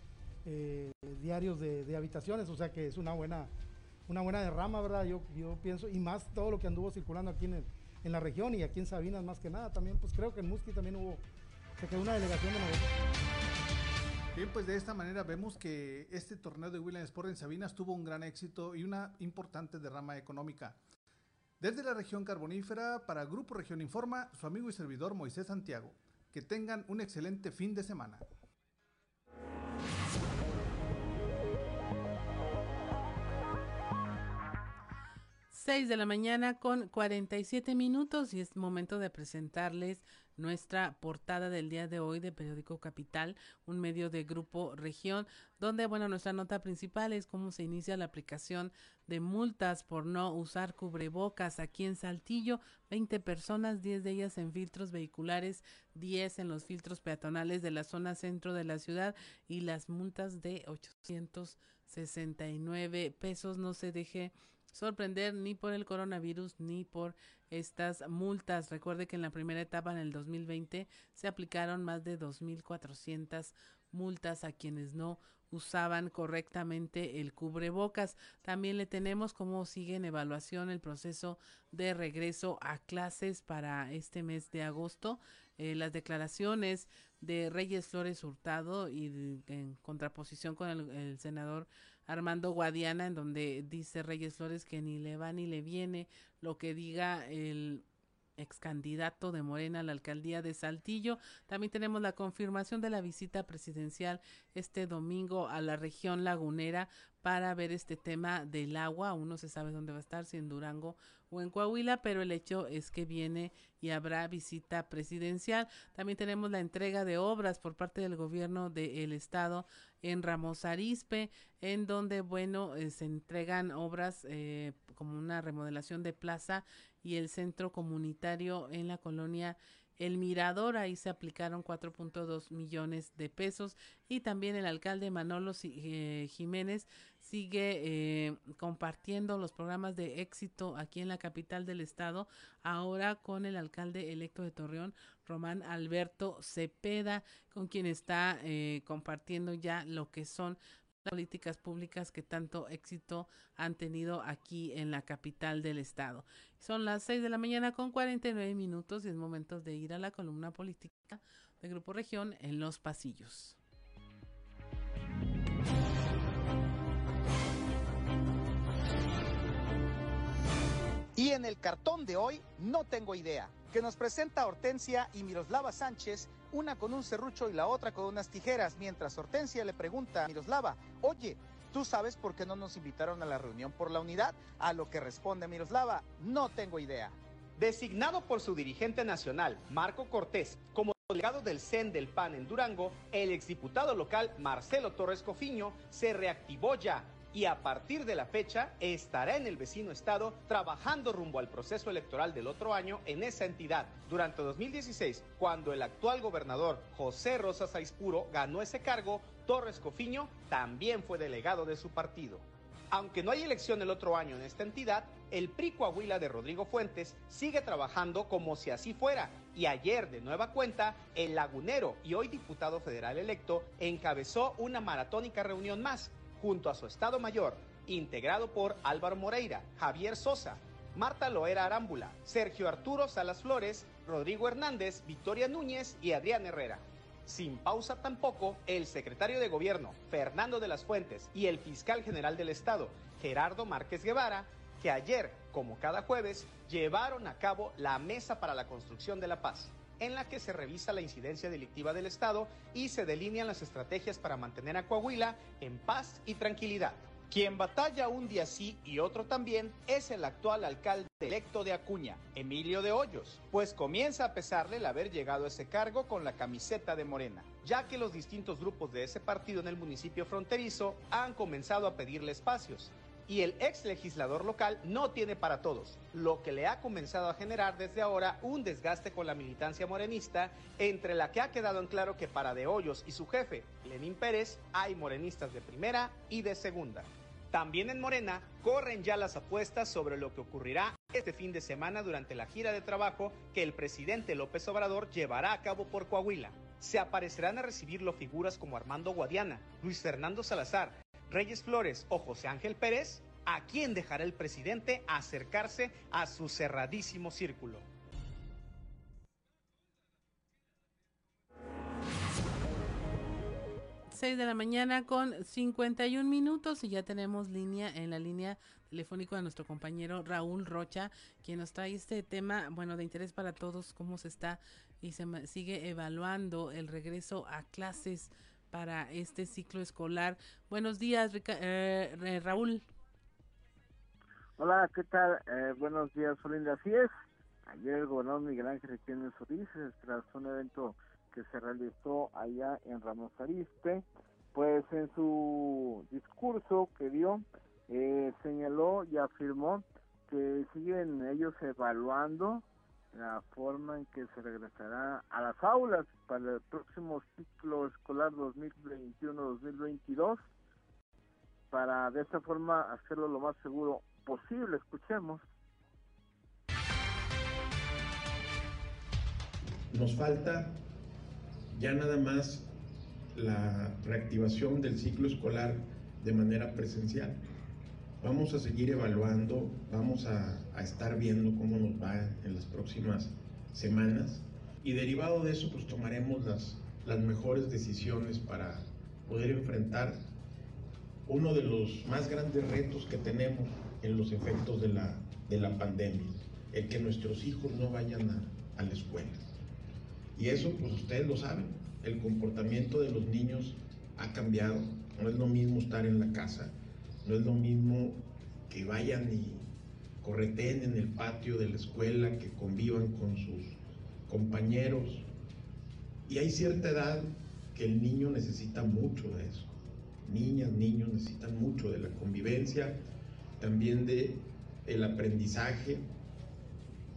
eh, diarios de, de habitaciones, o sea que es una buena, una buena derrama, ¿verdad? Yo, yo pienso, y más todo lo que anduvo circulando aquí en, el- en la región y aquí en Sabinas más que nada, también pues creo que en Musqui también hubo, se quedó una delegación de nosotros. Bien, pues de esta manera vemos que este torneo de William Sport en Sabinas tuvo un gran éxito y una importante derrama económica. Desde la región carbonífera, para Grupo Región Informa, su amigo y servidor Moisés Santiago. Que tengan un excelente fin de semana. Seis de la mañana con 47 minutos y es momento de presentarles nuestra portada del día de hoy de Periódico Capital, un medio de Grupo Región, donde, bueno, nuestra nota principal es cómo se inicia la aplicación de multas por no usar cubrebocas aquí en Saltillo, 20 personas, 10 de ellas en filtros vehiculares, 10 en los filtros peatonales de la zona centro de la ciudad y las multas de 869 pesos, no se deje sorprender ni por el coronavirus ni por estas multas. Recuerde que en la primera etapa, en el 2020, se aplicaron más de 2.400 multas a quienes no usaban correctamente el cubrebocas. También le tenemos cómo sigue en evaluación el proceso de regreso a clases para este mes de agosto. Eh, las declaraciones de Reyes Flores Hurtado y en contraposición con el senador Armando Guadiana, en donde dice Reyes Flores que ni le va ni le viene lo que diga el ex candidato de Morena a la alcaldía de Saltillo. También tenemos la confirmación de la visita presidencial este domingo a la región lagunera para ver este tema del agua. Aún no se sabe dónde va a estar, si en Durango o en Coahuila, pero el hecho es que viene y habrá visita presidencial. También tenemos la entrega de obras por parte del gobierno del estado en Ramos Arizpe, en donde, bueno, eh, se entregan obras eh, como una remodelación de plaza y el centro comunitario en la colonia el Mirador, ahí se aplicaron 4.2 millones de pesos y también el alcalde Manolo eh, Jiménez sigue eh, compartiendo los programas de éxito aquí en la capital del estado, ahora con el alcalde electo de Torreón, Román Alberto Cepeda, con quien está eh, compartiendo ya lo que son las políticas públicas que tanto éxito han tenido aquí en la capital del estado. Son las 6 de la mañana con 49 minutos y es momento de ir a la columna política de Grupo Región en los pasillos. Y en el cartón de hoy no tengo idea, que nos presenta Hortensia y Miroslava Sánchez una con un serrucho y la otra con unas tijeras, mientras Hortensia le pregunta a Miroslava, oye, ¿tú sabes por qué no nos invitaron a la reunión por la unidad? A lo que responde Miroslava, no tengo idea. Designado por su dirigente nacional, Marco Cortés, como delegado del CEN del PAN en Durango, el exdiputado local Marcelo Torres Cofiño se reactivó ya y a partir de la fecha estará en el vecino estado trabajando rumbo al proceso electoral del otro año en esa entidad. Durante 2016, cuando el actual gobernador José Rosas Aispuro ganó ese cargo, Torres Cofiño también fue delegado de su partido. Aunque no hay elección el otro año en esta entidad, el PRI Coahuila de Rodrigo Fuentes sigue trabajando como si así fuera y ayer de nueva cuenta el lagunero y hoy diputado federal electo encabezó una maratónica reunión más junto a su Estado Mayor, integrado por Álvaro Moreira, Javier Sosa, Marta Loera Arámbula, Sergio Arturo Salas Flores, Rodrigo Hernández, Victoria Núñez y Adrián Herrera. Sin pausa tampoco, el secretario de Gobierno, Fernando de las Fuentes, y el fiscal general del Estado, Gerardo Márquez Guevara, que ayer, como cada jueves, llevaron a cabo la Mesa para la Construcción de la Paz en la que se revisa la incidencia delictiva del Estado y se delinean las estrategias para mantener a Coahuila en paz y tranquilidad. Quien batalla un día sí y otro también es el actual alcalde electo de Acuña, Emilio de Hoyos, pues comienza a pesarle el haber llegado a ese cargo con la camiseta de Morena, ya que los distintos grupos de ese partido en el municipio fronterizo han comenzado a pedirle espacios, y el ex legislador local no tiene para todos, lo que le ha comenzado a generar desde ahora un desgaste con la militancia morenista, entre la que ha quedado en claro que para De Hoyos y su jefe, Lenín Pérez, hay morenistas de primera y de segunda. También en Morena corren ya las apuestas sobre lo que ocurrirá este fin de semana durante la gira de trabajo que el presidente López Obrador llevará a cabo por Coahuila. Se aparecerán a recibirlo figuras como Armando Guadiana, Luis Fernando Salazar, Reyes Flores o José Ángel Pérez, ¿a quién dejará el presidente acercarse a su cerradísimo círculo? Seis de la mañana con 51 minutos y ya tenemos línea en la línea telefónica de nuestro compañero Raúl Rocha, quien nos trae este tema, bueno, de interés para todos, cómo se está y se sigue evaluando el regreso a clases para este ciclo escolar. Buenos días, eh, Raúl. Hola, ¿qué tal? Eh, buenos días, Olinda. Así es. Ayer el gobernador Miguel Ángel Jiménez Solís, tras un evento que se realizó allá en Ramos Arizpe, pues en su discurso que dio, eh, señaló y afirmó que siguen ellos evaluando la forma en que se regresará a las aulas para el próximo ciclo escolar 2021-2022 para de esta forma hacerlo lo más seguro posible. Escuchemos. Nos falta ya nada más la reactivación del ciclo escolar de manera presencial. Vamos a seguir evaluando, vamos a, a, estar viendo cómo nos va en las próximas semanas y derivado de eso pues tomaremos las, las mejores decisiones para poder enfrentar uno de los más grandes retos que tenemos en los efectos de la, de la pandemia, el que nuestros hijos no vayan a, a la escuela. Y eso, pues ustedes lo saben, el comportamiento de los niños ha cambiado. No es lo mismo estar en la casa, no es lo mismo que vayan y correteen en el patio de la escuela, que convivan con sus compañeros. Y hay cierta edad que el niño necesita mucho de eso. Niñas, niños necesitan mucho de la convivencia, también de el aprendizaje,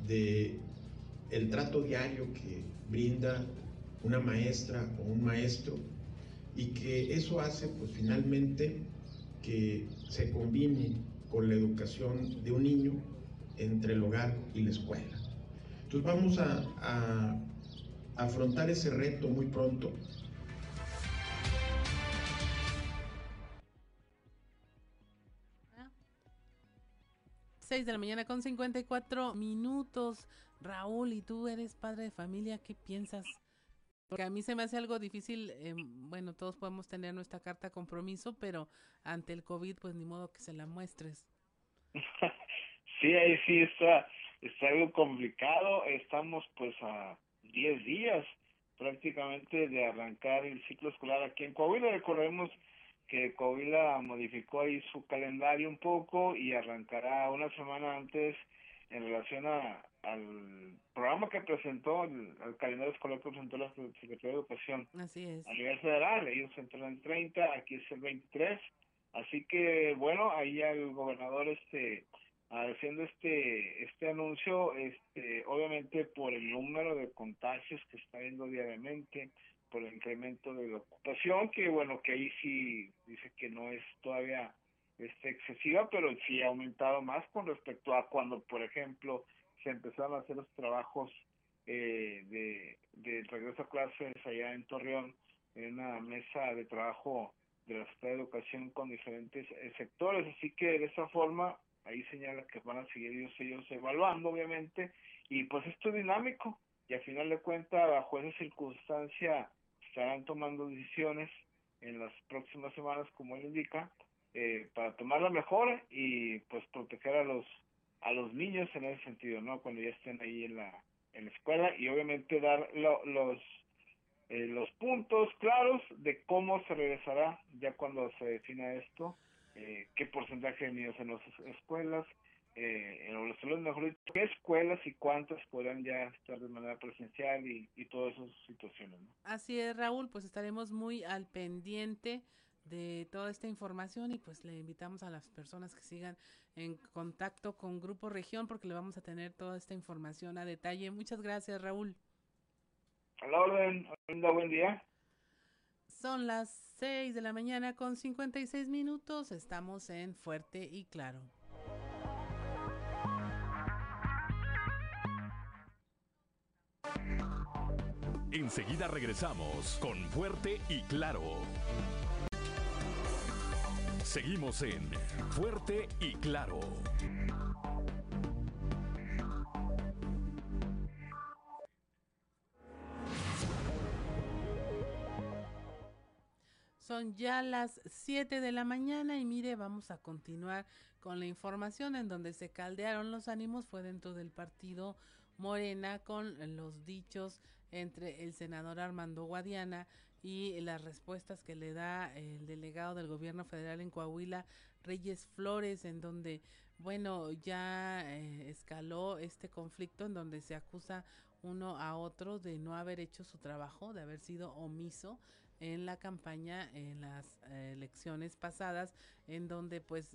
de el trato diario que brinda una maestra o un maestro y que eso hace pues finalmente que se combine con la educación de un niño entre el hogar y la escuela. Entonces vamos a, afrontar ese reto muy pronto 6 de la mañana con 54 minutos. Raúl, ¿y tú eres padre de familia? ¿Qué piensas? Porque a mí se me hace algo difícil, eh, bueno, todos podemos tener nuestra carta compromiso, pero ante el COVID, pues ni modo que se la muestres. sí, ahí sí está, está algo complicado. Estamos pues a 10 días prácticamente de arrancar el ciclo escolar aquí en Coahuila. Recordemos que Coahuila modificó ahí su calendario un poco y arrancará una semana antes en relación a, al programa que presentó, el, al calendario escolar que presentó la Secretaría de Educación Así es. a nivel federal. Ellos entran el 30, aquí es el 23. Así que, bueno, ahí el gobernador este haciendo este este anuncio este obviamente por el número de contagios que está viendo diariamente por el incremento de la ocupación, que bueno, que ahí sí dice que no es todavía este, excesiva, pero sí ha aumentado más con respecto a cuando, por ejemplo, se empezaron a hacer los trabajos eh, de, de regreso a clases allá en Torreón, en una mesa de trabajo de la Secretaría de Educación con diferentes eh, sectores, así que de esa forma, ahí señala que van a seguir ellos, ellos evaluando, obviamente, y pues esto es dinámico, y al final de cuentas, bajo esa circunstancia, estarán tomando decisiones en las próximas semanas, como él indica, eh, para tomar la mejor y pues proteger a los a los niños en ese sentido, ¿no? Cuando ya estén ahí en la en la escuela y obviamente dar lo, los eh, los puntos claros de cómo se regresará ya cuando se defina esto, eh, qué porcentaje de niños en las escuelas, eh, en los escuelas, mejor qué escuelas y cuántas podrán ya estar de manera presencial y, y todas esas situaciones. ¿no? Así es, Raúl, pues estaremos muy al pendiente de toda esta información y pues le invitamos a las personas que sigan en contacto con Grupo Región porque le vamos a tener toda esta información a detalle. Muchas gracias, Raúl. A la orden, buen día. Son las 6 de la mañana con 56 minutos, estamos en Fuerte y Claro. Enseguida regresamos con Fuerte y Claro. Seguimos en Fuerte y Claro. Son ya las 7 de la mañana y mire, vamos a continuar con la información en donde se caldearon los ánimos fue dentro del partido Morena con los dichos entre el senador Armando Guadiana y las respuestas que le da el delegado del gobierno federal en Coahuila, Reyes Flores, en donde, bueno, ya eh, escaló este conflicto en donde se acusa uno a otro de no haber hecho su trabajo, de haber sido omiso en la campaña en las eh, elecciones pasadas, en donde pues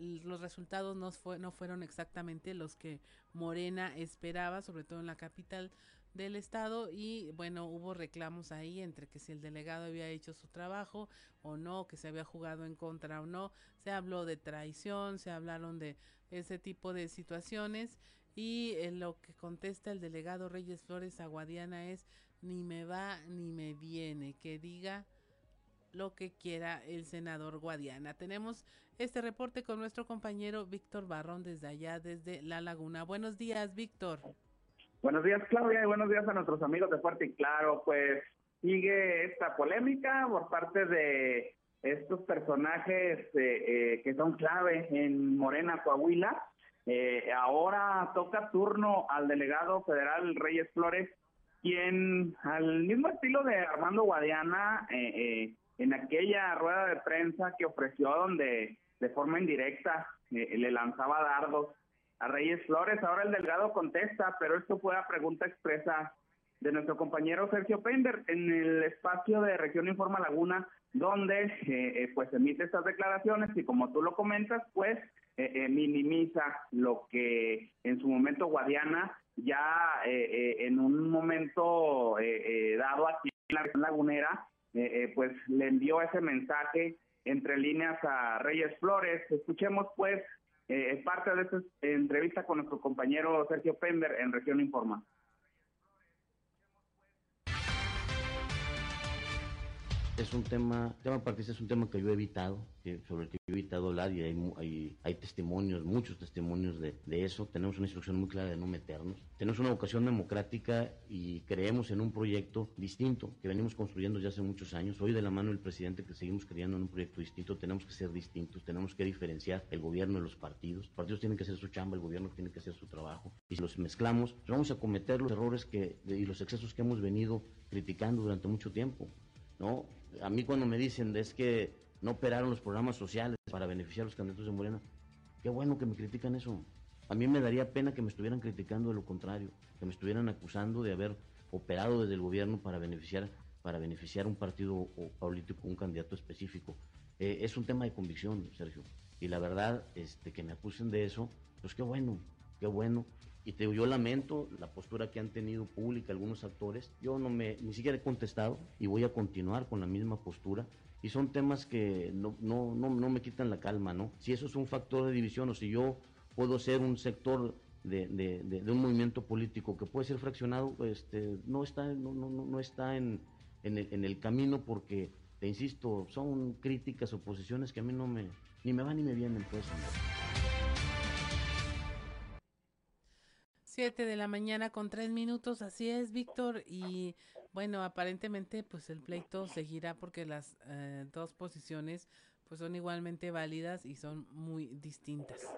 los resultados no, fue, no fueron exactamente los que Morena esperaba, sobre todo en la capital del estado y bueno hubo reclamos ahí entre que si el delegado había hecho su trabajo o no que se había jugado en contra o no se habló de traición se hablaron de ese tipo de situaciones y en lo que contesta el delegado Reyes Flores Aguadiana es ni me va ni me viene, que diga lo que quiera el senador Guadiana. Tenemos este reporte con nuestro compañero Víctor Barrón desde allá, desde La Laguna. Buenos días, Víctor. Buenos días, Claudia, y buenos días a nuestros amigos de Fuerte y Claro. Pues sigue esta polémica por parte de estos personajes eh, eh, que son clave en Morena, Coahuila, eh, ahora toca turno al delegado federal Reyes Flores, quien al mismo estilo de Armando Guadiana, eh, eh, en aquella rueda de prensa que ofreció donde de forma indirecta le lanzaba dardos a Reyes Flores, ahora el delegado contesta, pero esto fue a pregunta expresa de nuestro compañero Sergio Pender en el espacio de Región Informa Laguna, donde pues emite estas declaraciones y como tú lo comentas, pues eh, eh, minimiza lo que en su momento Guadiana ya eh, en un momento dado aquí en la región lagunera, pues le envió ese mensaje entre líneas a Reyes Flores. Escuchemos pues parte de esta entrevista con nuestro compañero Sergio Pender en Región Informa. Es un tema, tema partista es un tema que yo he evitado, sobre el que yo he evitado hablar y hay, hay, testimonios, muchos testimonios de, eso. Tenemos una instrucción muy clara de no meternos. Tenemos una vocación democrática y creemos en un proyecto distinto que venimos construyendo ya hace muchos años. Hoy de la mano del presidente que seguimos creyendo en un proyecto distinto, tenemos que ser distintos, tenemos que diferenciar el gobierno de los partidos. Los partidos tienen que hacer su chamba, el gobierno tiene que hacer su trabajo. Y si los mezclamos, vamos a cometer los errores que, y los excesos que hemos venido criticando durante mucho tiempo. ¿no? A mí cuando me dicen es que no operaron los programas sociales para beneficiar a los candidatos de Morena, qué bueno que me critican eso. A mí me daría pena que me estuvieran criticando de lo contrario, que me estuvieran acusando de haber operado desde el gobierno para beneficiar para beneficiar un partido o político, un candidato específico. Eh, es un tema de convicción, Sergio. Y la verdad, este, que me acusen de eso, pues qué bueno, qué bueno. Y te yo lamento la postura que han tenido pública algunos actores. Yo no me, ni siquiera he contestado y voy a continuar con la misma postura. Y son temas que no, no, no, no me quitan la calma, ¿no? Si eso es un factor de división o si yo puedo ser un sector de, de, de, un movimiento político que puede ser fraccionado, este, no está, no, no, no está en, en, el, en el camino porque, te insisto, son críticas o posiciones que a mí no me, ni me van ni me vienen, pues. 7 de la mañana con tres minutos, así es, Víctor. Y bueno, aparentemente, pues el pleito seguirá porque las eh, dos posiciones pues son igualmente válidas y son muy distintas.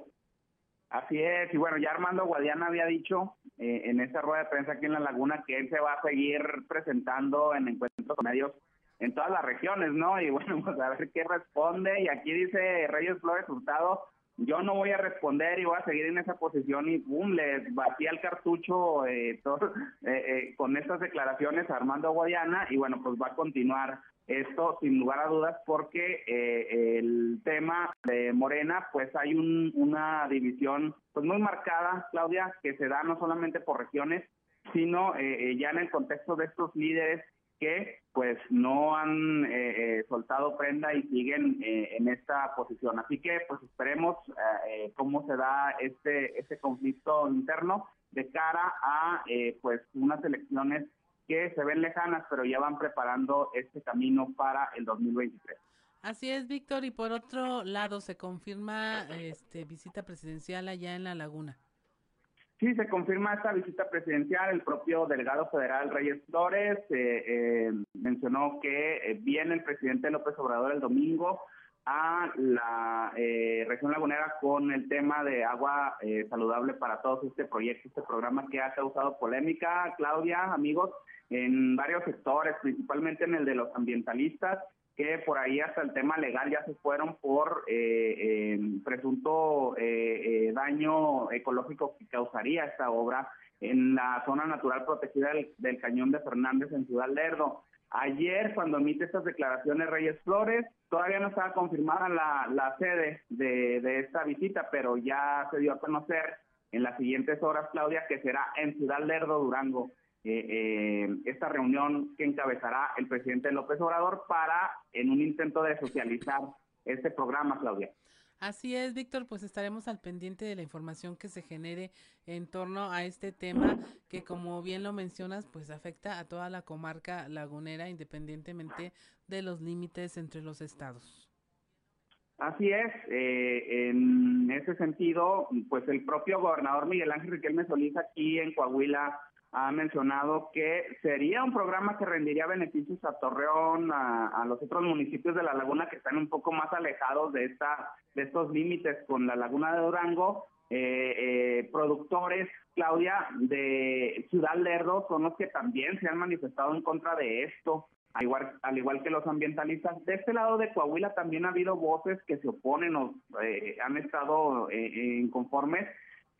Así es, y bueno, ya Armando Guadiana había dicho eh, en esa rueda de prensa aquí en La Laguna que él se va a seguir presentando en encuentros medios en todas las regiones, ¿no? Y bueno, pues a ver qué responde. Y aquí dice Reyes Flores Hurtado yo no voy a responder y voy a seguir en esa posición y boom, le vacía el cartucho eh, eh, eh, con estas declaraciones a Armando Guayana y bueno, pues va a continuar esto sin lugar a dudas porque el tema de Morena pues hay un, una división pues muy marcada, Claudia, que se da no solamente por regiones, sino ya en el contexto de estos líderes que pues no han eh, eh, soltado prenda y siguen eh, en esta posición. Así que pues esperemos cómo se da este, este conflicto interno de cara a pues unas elecciones que se ven lejanas, pero ya van preparando este camino para el 2023. Así es, Víctor, y por otro lado se confirma este visita presidencial allá en La Laguna. Sí, se confirma esta visita presidencial. El propio delegado federal Reyes Flores eh, eh, mencionó que eh, viene el presidente López Obrador el domingo a la eh, región lagunera con el tema de agua eh, saludable para todos este proyecto, este programa que ha causado polémica, Claudia, amigos, en varios sectores, principalmente en el de los ambientalistas, que por ahí hasta el tema legal ya se fueron por eh, presunto daño ecológico que causaría esta obra en la zona natural protegida del, del Cañón de Fernández en Ciudad Lerdo. Ayer, cuando emite estas declaraciones Reyes Flores, todavía no estaba confirmada la, la sede de, de, esta visita, pero ya se dio a conocer en las siguientes horas, Claudia, que será en Ciudad Lerdo, Durango, eh, eh, esta reunión que encabezará el presidente López Obrador para, en un intento de socializar este programa, Claudia. Así es, Víctor, pues estaremos al pendiente de la información que se genere en torno a este tema que como bien lo mencionas, pues afecta a toda la comarca lagunera independientemente de los límites entre los estados. Así es, eh, en ese sentido, pues el propio gobernador Miguel Ángel Riquelme Solís aquí en Coahuila ha mencionado que sería un programa que rendiría beneficios a Torreón, a, los otros municipios de la laguna que están un poco más alejados de esta de estos límites con la laguna de Durango. Eh, eh, productores, Claudia, de Ciudad Lerdo son los que también se han manifestado en contra de esto, al igual, al igual que los ambientalistas. De este lado de Coahuila también ha habido voces que se oponen o eh, han estado inconformes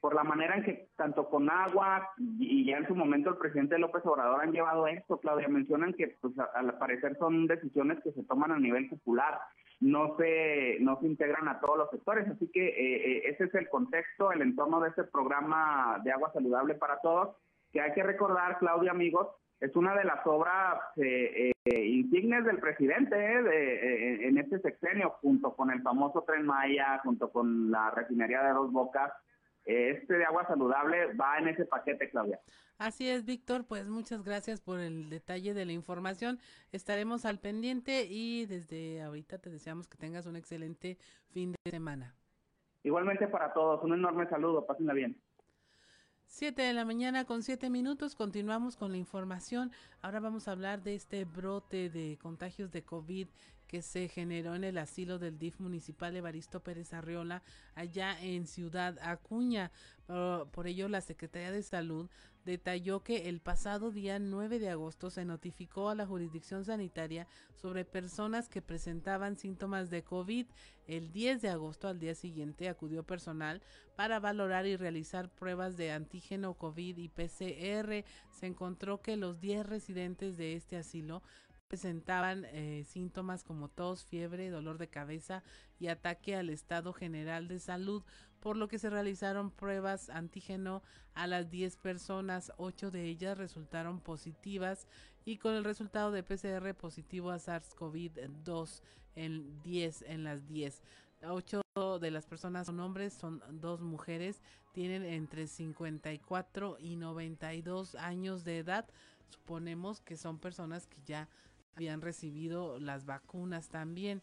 por la manera en que tanto con agua y ya en su momento el presidente López Obrador han llevado esto, Claudia, mencionan que pues al parecer son decisiones que se toman a nivel popular, no se, no se integran a todos los sectores, así que eh, eh, ese es el contexto, el entorno de este programa de agua saludable para todos, que hay que recordar, Claudia, amigos, es una de las obras eh, insignes del presidente de, en este sexenio, junto con el famoso Tren Maya, junto con la refinería de Dos Bocas, este de agua saludable va en ese paquete, Claudia. Así es, Víctor, pues muchas gracias por el detalle de la información. Estaremos al pendiente y desde ahorita te deseamos que tengas un excelente fin de semana. Igualmente para todos, un enorme saludo, pásenla bien. Siete de la mañana con siete minutos, continuamos con la información. Ahora vamos a hablar de este brote de contagios de COVID que se generó en el asilo del DIF municipal Evaristo Pérez Arriola, allá en Ciudad Acuña. Por, ello, la Secretaría de Salud detalló que el pasado día 9 de agosto se notificó a la jurisdicción sanitaria sobre personas que presentaban síntomas de COVID. El 10 de agosto, al día siguiente, acudió personal para valorar y realizar pruebas de antígeno COVID y PCR. Se encontró que los 10 residentes de este asilo presentaban eh, síntomas como tos, fiebre, dolor de cabeza y ataque al estado general de salud, por lo que se realizaron pruebas antígeno a las 10 personas, 8 de ellas resultaron positivas y con el resultado de PCR positivo a SARS-CoV-2 en 10 en las 10. 8 de las personas son hombres, son dos mujeres, tienen entre 54 y 92 años de edad. Suponemos que son personas que ya habían recibido las vacunas también.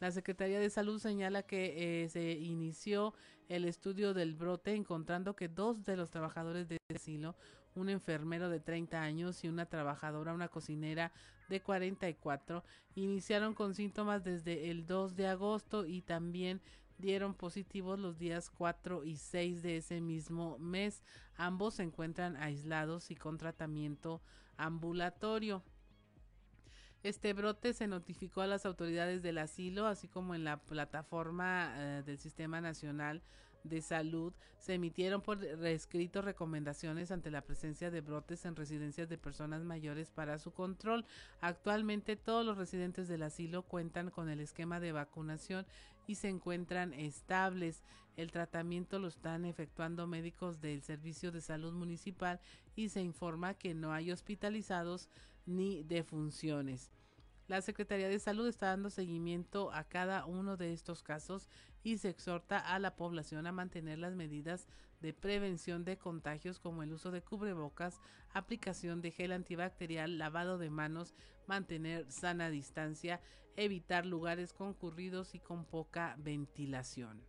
La Secretaría de Salud señala que eh, se inició el estudio del brote encontrando que dos de los trabajadores de asilo, un enfermero de 30 años y una trabajadora, una cocinera de 44, iniciaron con síntomas desde el 2 de agosto y también dieron positivos los días 4 y 6 de ese mismo mes. Ambos se encuentran aislados y con tratamiento ambulatorio. Este brote se notificó a las autoridades del asilo, así como en la plataforma eh, del Sistema Nacional de Salud. Se emitieron por escrito recomendaciones ante la presencia de brotes en residencias de personas mayores para su control. Actualmente todos los residentes del asilo cuentan con el esquema de vacunación y se encuentran estables. El tratamiento lo están efectuando médicos del Servicio de Salud Municipal y se informa que no hay hospitalizados ni de funciones. La Secretaría de Salud está dando seguimiento a cada uno de estos casos y se exhorta a la población a mantener las medidas de prevención de contagios como el uso de cubrebocas, aplicación de gel antibacterial, lavado de manos, mantener sana distancia, evitar lugares concurridos y con poca ventilación.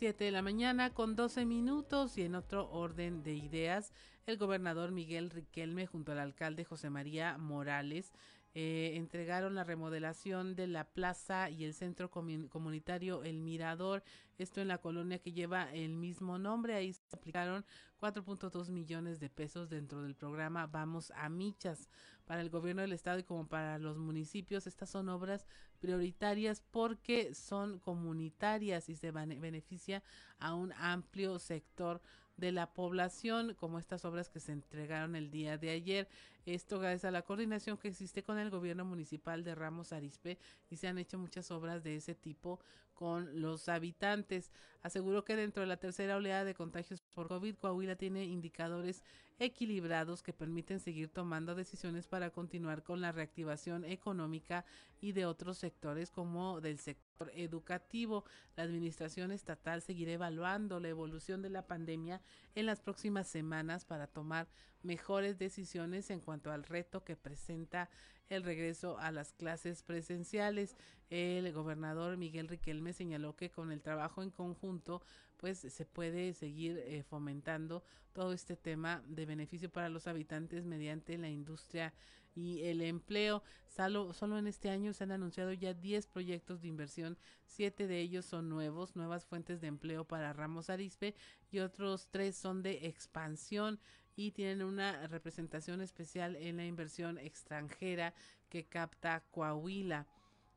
7 de la mañana con 12 minutos y en otro orden de ideas, el gobernador Miguel Riquelme junto al alcalde José María Morales eh, entregaron la remodelación de la plaza y el centro comunitario El Mirador, esto en la colonia que lleva el mismo nombre. Ahí se aplicaron 4.2 millones de pesos dentro del programa Vamos a Michas para el gobierno del estado y como para los municipios. Estas son obras prioritarias porque son comunitarias y se beneficia a un amplio sector de la población, como estas obras que se entregaron el día de ayer. Esto gracias a la coordinación que existe con el gobierno municipal de Ramos Arispe y se han hecho muchas obras de ese tipo con los habitantes. Aseguró que dentro de la tercera oleada de contagios por COVID, Coahuila tiene indicadores equilibrados que permiten seguir tomando decisiones para continuar con la reactivación económica y de otros sectores como del sector educativo. La administración estatal seguirá evaluando la evolución de la pandemia en las próximas semanas para tomar mejores decisiones en cuanto al reto que presenta el regreso a las clases presenciales. El gobernador Miguel Riquelme señaló que con el trabajo en conjunto pues se puede seguir eh, fomentando todo este tema de beneficio para los habitantes mediante la industria y el empleo. Solo, solo en este año se han anunciado ya 10 proyectos de inversión, siete de ellos son nuevos, nuevas fuentes de empleo para Ramos Arispe y otros tres son de expansión y tienen una representación especial en la inversión extranjera que capta Coahuila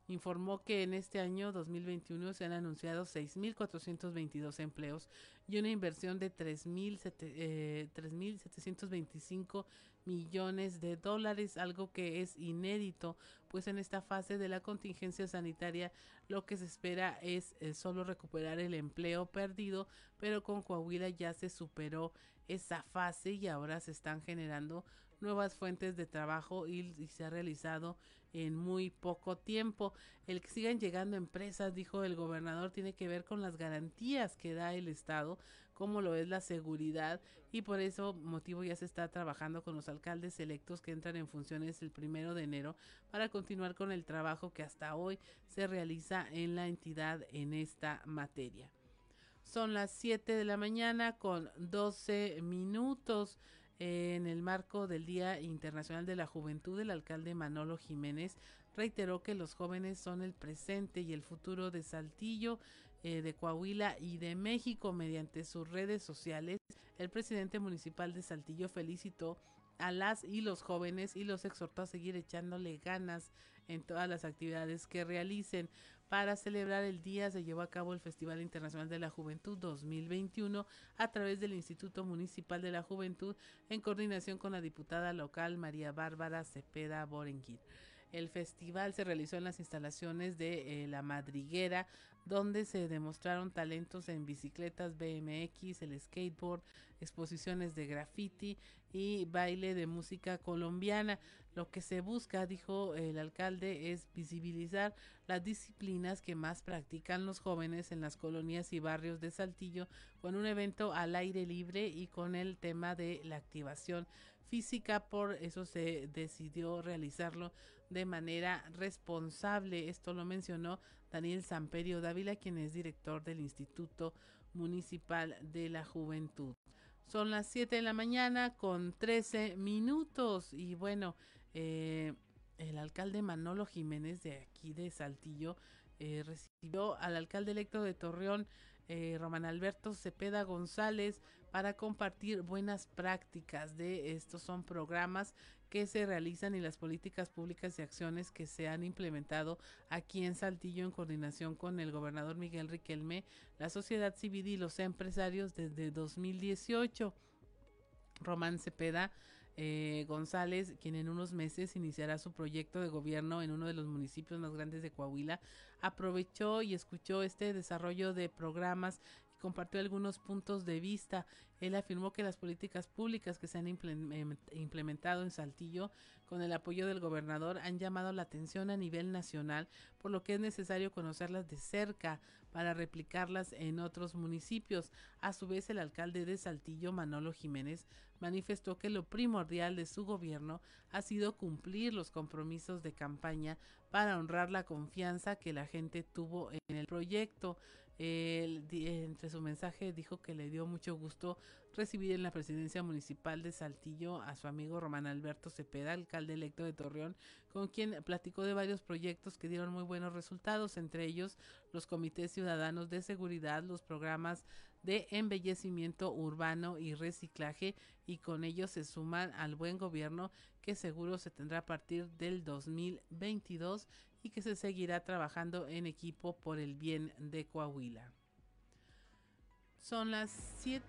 informó que en este año 2021 se han anunciado 6.422 empleos y una inversión de 3.725 eh, millones de dólares, algo que es inédito, pues en esta fase de la contingencia sanitaria lo que se espera es eh, solo recuperar el empleo perdido, pero con Coahuila ya se superó esa fase y ahora se están generando nuevas fuentes de trabajo y, se ha realizado en muy poco tiempo. El que sigan llegando empresas, dijo el gobernador, tiene que ver con las garantías que da el Estado, como lo es la seguridad, y por eso motivo ya se está trabajando con los alcaldes electos que entran en funciones el primero de enero para continuar con el trabajo que hasta hoy se realiza en la entidad en esta materia. Son las 7 de la mañana con 12 minutos. En el marco del Día Internacional de la Juventud, el alcalde Manolo Jiménez reiteró que los jóvenes son el presente y el futuro de Saltillo, eh, de Coahuila y de México. Mediante sus redes sociales, el presidente municipal de Saltillo felicitó a las y los jóvenes y los exhortó a seguir echándole ganas en todas las actividades que realicen. Para celebrar el día se llevó a cabo el Festival Internacional de la Juventud 2021 a través del Instituto Municipal de la Juventud en coordinación con la diputada local María Bárbara Cepeda Borenguir. El festival se realizó en las instalaciones de eh, La Madriguera, donde se demostraron talentos en bicicletas BMX, el skateboard, exposiciones de graffiti y baile de música colombiana. Lo que se busca, dijo el alcalde, es visibilizar las disciplinas que más practican los jóvenes en las colonias y barrios de Saltillo con un evento al aire libre y con el tema de la activación física. Por eso se decidió realizarlo de manera responsable. Esto lo mencionó Daniel Samperio Dávila, quien es director del Instituto Municipal de la Juventud. Son las 7 de la mañana con 13 minutos y bueno, eh, el alcalde Manolo Jiménez de aquí de Saltillo eh, recibió al alcalde electo de Torreón, eh, Román Alberto Cepeda González, para compartir buenas prácticas de estos son programas que se realizan y las políticas públicas y acciones que se han implementado aquí en Saltillo en coordinación con el gobernador Miguel Riquelme, la sociedad civil y los empresarios desde 2018. Román Cepeda eh, González, quien en unos meses iniciará su proyecto de gobierno en uno de los municipios más grandes de Coahuila, aprovechó y escuchó este desarrollo de programas compartió algunos puntos de vista. Él afirmó que las políticas públicas que se han em, implementado en Saltillo con el apoyo del gobernador han llamado la atención a nivel nacional, por lo que es necesario conocerlas de cerca para replicarlas en otros municipios. A su vez, el alcalde de Saltillo, Manolo Jiménez, manifestó que lo primordial de su gobierno ha sido cumplir los compromisos de campaña para honrar la confianza que la gente tuvo en el proyecto entre su mensaje dijo que le dio mucho gusto recibir en la presidencia municipal de Saltillo a su amigo Román Alberto Cepeda, alcalde electo de Torreón, con quien platicó de varios proyectos que dieron muy buenos resultados, entre ellos los comités ciudadanos de seguridad, los programas de embellecimiento urbano y reciclaje y con ello se suman al buen gobierno que seguro se tendrá a partir del 2022 y que se seguirá trabajando en equipo por el bien de Coahuila. Son las 7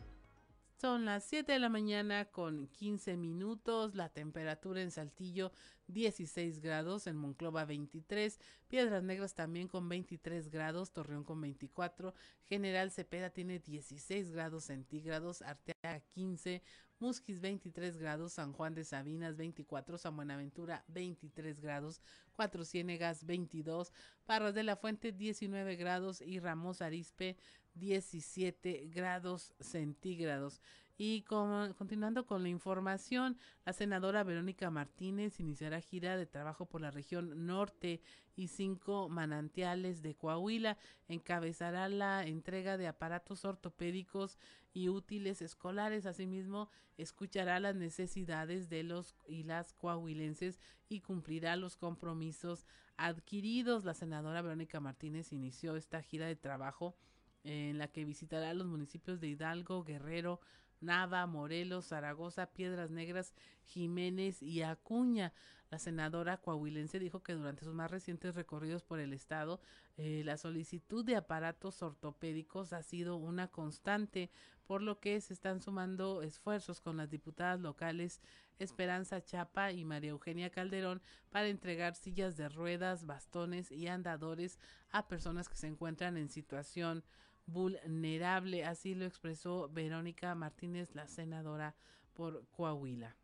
son las 7 de la mañana con 15 minutos, la temperatura en Saltillo 16 grados, en Monclova 23, Piedras Negras también con 23 grados, Torreón con 24, General Cepeda tiene 16 grados centígrados, Arteaga 15, Musquis 23 grados, San Juan de Sabinas 24, San Buenaventura 23 grados, Cuatro Ciénegas 22, Parras de la Fuente 19 grados y Ramos Arispe 17 grados centígrados. Y continuando con la información, la senadora Verónica Martínez iniciará gira de trabajo por la región norte y cinco manantiales de Coahuila. Encabezará la entrega de aparatos ortopédicos y útiles escolares. Asimismo, escuchará las necesidades de los y las coahuilenses y cumplirá los compromisos adquiridos. La senadora Verónica Martínez inició esta gira de trabajo en la que visitará los municipios de Hidalgo, Guerrero, Nava, Morelos, Zaragoza, Piedras Negras, Jiménez y Acuña. La senadora coahuilense dijo que durante sus más recientes recorridos por el estado, eh, la solicitud de aparatos ortopédicos ha sido una constante, por lo que se están sumando esfuerzos con las diputadas locales Esperanza Chapa y María Eugenia Calderón para entregar sillas de ruedas, bastones y andadores a personas que se encuentran en situación vulnerable. Así lo expresó Verónica Martínez, la senadora por Coahuila.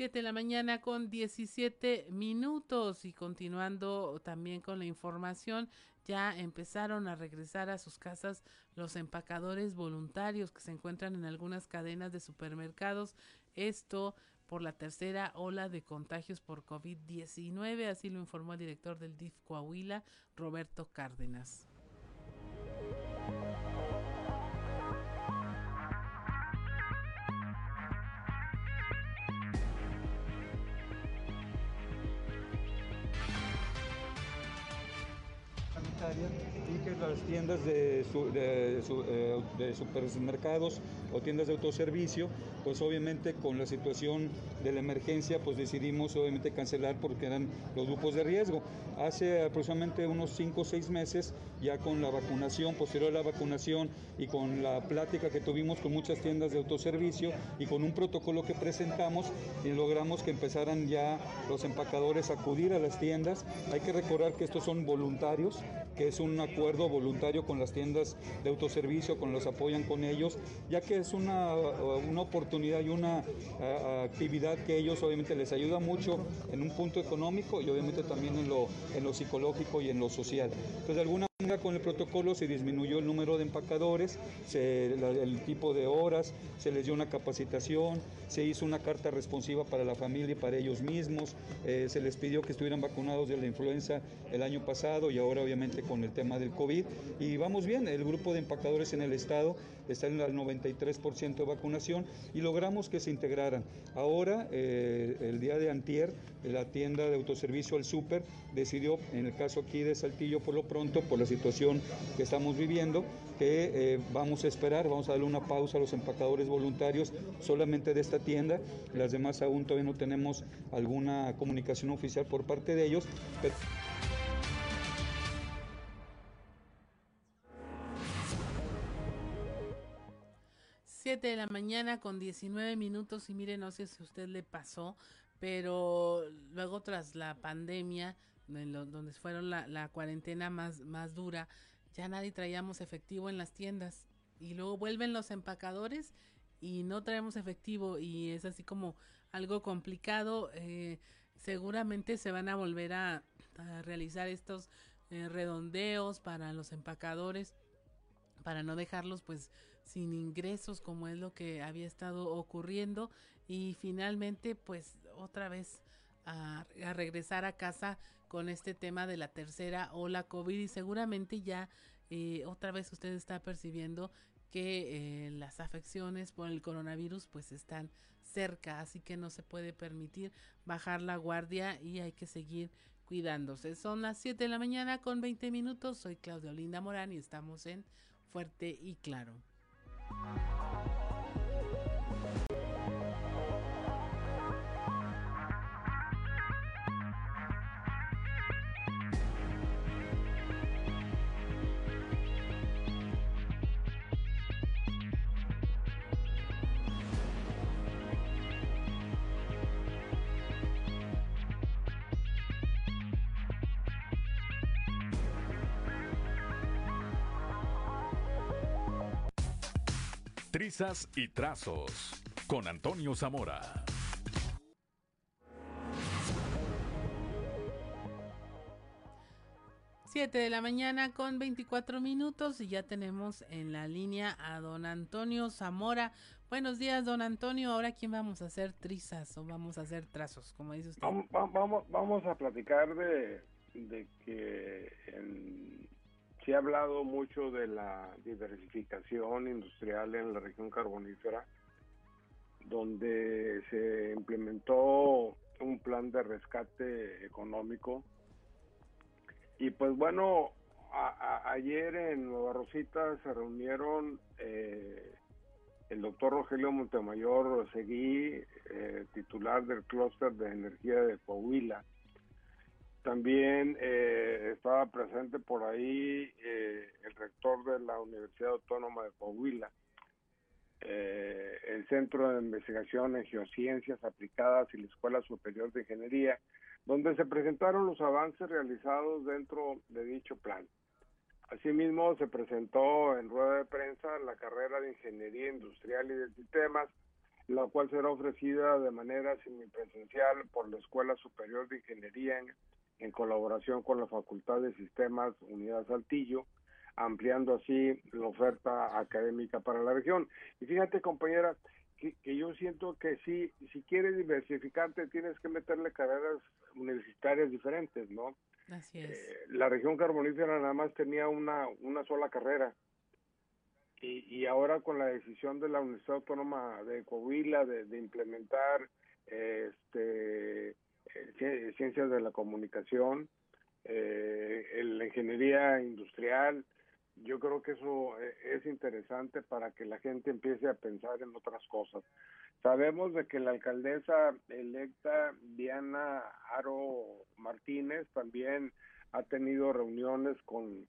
7 de la mañana con 17 minutos y continuando también con la información, ya empezaron a regresar a sus casas los empacadores voluntarios que se encuentran en algunas cadenas de supermercados. Esto por la tercera ola de contagios por COVID-19, así lo informó el director del DIF Coahuila, Roberto Cárdenas. Las tiendas de, eh, de, supermercados o tiendas de autoservicio, pues obviamente con la situación de la emergencia, pues decidimos obviamente cancelar porque eran los grupos de riesgo. Hace aproximadamente unos 5 o 6 meses, ya con la vacunación, posterior a la vacunación y con la plática que tuvimos con muchas tiendas de autoservicio y con un protocolo que presentamos, y logramos que empezaran ya los empacadores a acudir a las tiendas. Hay que recordar que estos son voluntarios, que es un acuerdo voluntario con las tiendas de autoservicio, con los apoyan con ellos, ya que es una, una oportunidad y una actividad que ellos obviamente les ayuda mucho en un punto económico y obviamente también en lo, en lo psicológico y en lo social. Entonces, de alguna con el protocolo se disminuyó el número de empacadores, el tipo de horas, se les dio una capacitación, se hizo una carta responsiva para la familia y para ellos mismos, eh, se les pidió que estuvieran vacunados de la influenza el año pasado y ahora obviamente con el tema del COVID. Y vamos bien, el grupo de empacadores en el estado está en el 93% de vacunación y logramos que se integraran. Ahora, eh, el día de antier, la tienda de autoservicio al súper decidió, en el caso aquí de Saltillo por lo pronto, por la situación que estamos viviendo, que eh, vamos a esperar, vamos a darle una pausa a los empacadores voluntarios solamente de esta tienda, las demás aún todavía no tenemos alguna comunicación oficial por parte de ellos. 7 de la mañana con 19 minutos y mire, no sé si a usted le pasó, pero luego tras la pandemia, donde fueron la, la, cuarentena más, más dura, ya nadie traíamos efectivo en las tiendas y luego vuelven los empacadores y no traemos efectivo y es así como algo complicado. Eh, seguramente se van a volver a, realizar estos eh, redondeos para los empacadores para no dejarlos pues sin ingresos como es lo que había estado ocurriendo y finalmente pues otra vez a, regresar a casa con este tema de la tercera ola COVID y seguramente ya eh, otra vez usted está percibiendo que eh, las afecciones por el coronavirus pues están cerca, así que no se puede permitir bajar la guardia y hay que seguir cuidándose. Son las 7 de la mañana con 20 minutos. Soy Claudia Olinda Morán y estamos en Fuerte y Claro. Trizas y trazos con Antonio Zamora. Siete de la mañana con 24 minutos y ya tenemos en la línea a don Antonio Zamora. Buenos días, don Antonio. Ahora, ¿quién vamos a hacer trizas o vamos a hacer trazos, como dice usted? Vamos, vamos, vamos a platicar de, de que en se ha hablado mucho de la diversificación industrial en la región carbonífera, donde se implementó un plan de rescate económico. Y pues bueno, ayer en Nueva Rosita se reunieron eh, el doctor Rogelio Montemayor Seguí, eh, titular del clúster de energía de Coahuila, también eh, estaba presente por ahí eh, el rector de la Universidad Autónoma de Coahuila, eh, el Centro de Investigación en Geociencias Aplicadas y la Escuela Superior de Ingeniería, donde se presentaron los avances realizados dentro de dicho plan. Asimismo, se presentó en rueda de prensa la carrera de Ingeniería Industrial y de Sistemas, la cual será ofrecida de manera semipresencial por la Escuela Superior de Ingeniería en colaboración con la Facultad de Sistemas Unidad Saltillo, ampliando así la oferta académica para la región. Y fíjate, compañera, que, yo siento que sí, si quieres diversificarte, tienes que meterle carreras universitarias diferentes, ¿no? Así es. Eh, la región carbonífera nada más tenía una, una sola carrera. Y, y ahora con la decisión de la Universidad Autónoma de Coahuila de, de implementar este eh, ciencias de la comunicación, eh, la ingeniería industrial. Yo creo que eso eh, es interesante para que la gente empiece a pensar en otras cosas. Sabemos de que la alcaldesa electa Diana Aro Martínez también ha tenido reuniones con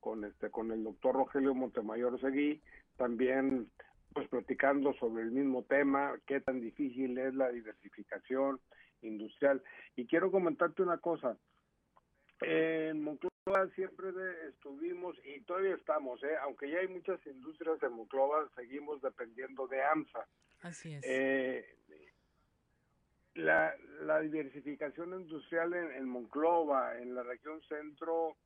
con este con el doctor Rogelio Montemayor Seguí, también pues platicando sobre el mismo tema, qué tan difícil es la diversificación industrial. Y quiero comentarte una cosa. En Monclova siempre estuvimos y todavía estamos, ¿eh? aunque ya hay muchas industrias en Monclova, seguimos dependiendo de AMSA. Así es. Eh, la, la diversificación industrial en, en, Monclova, en la región centro,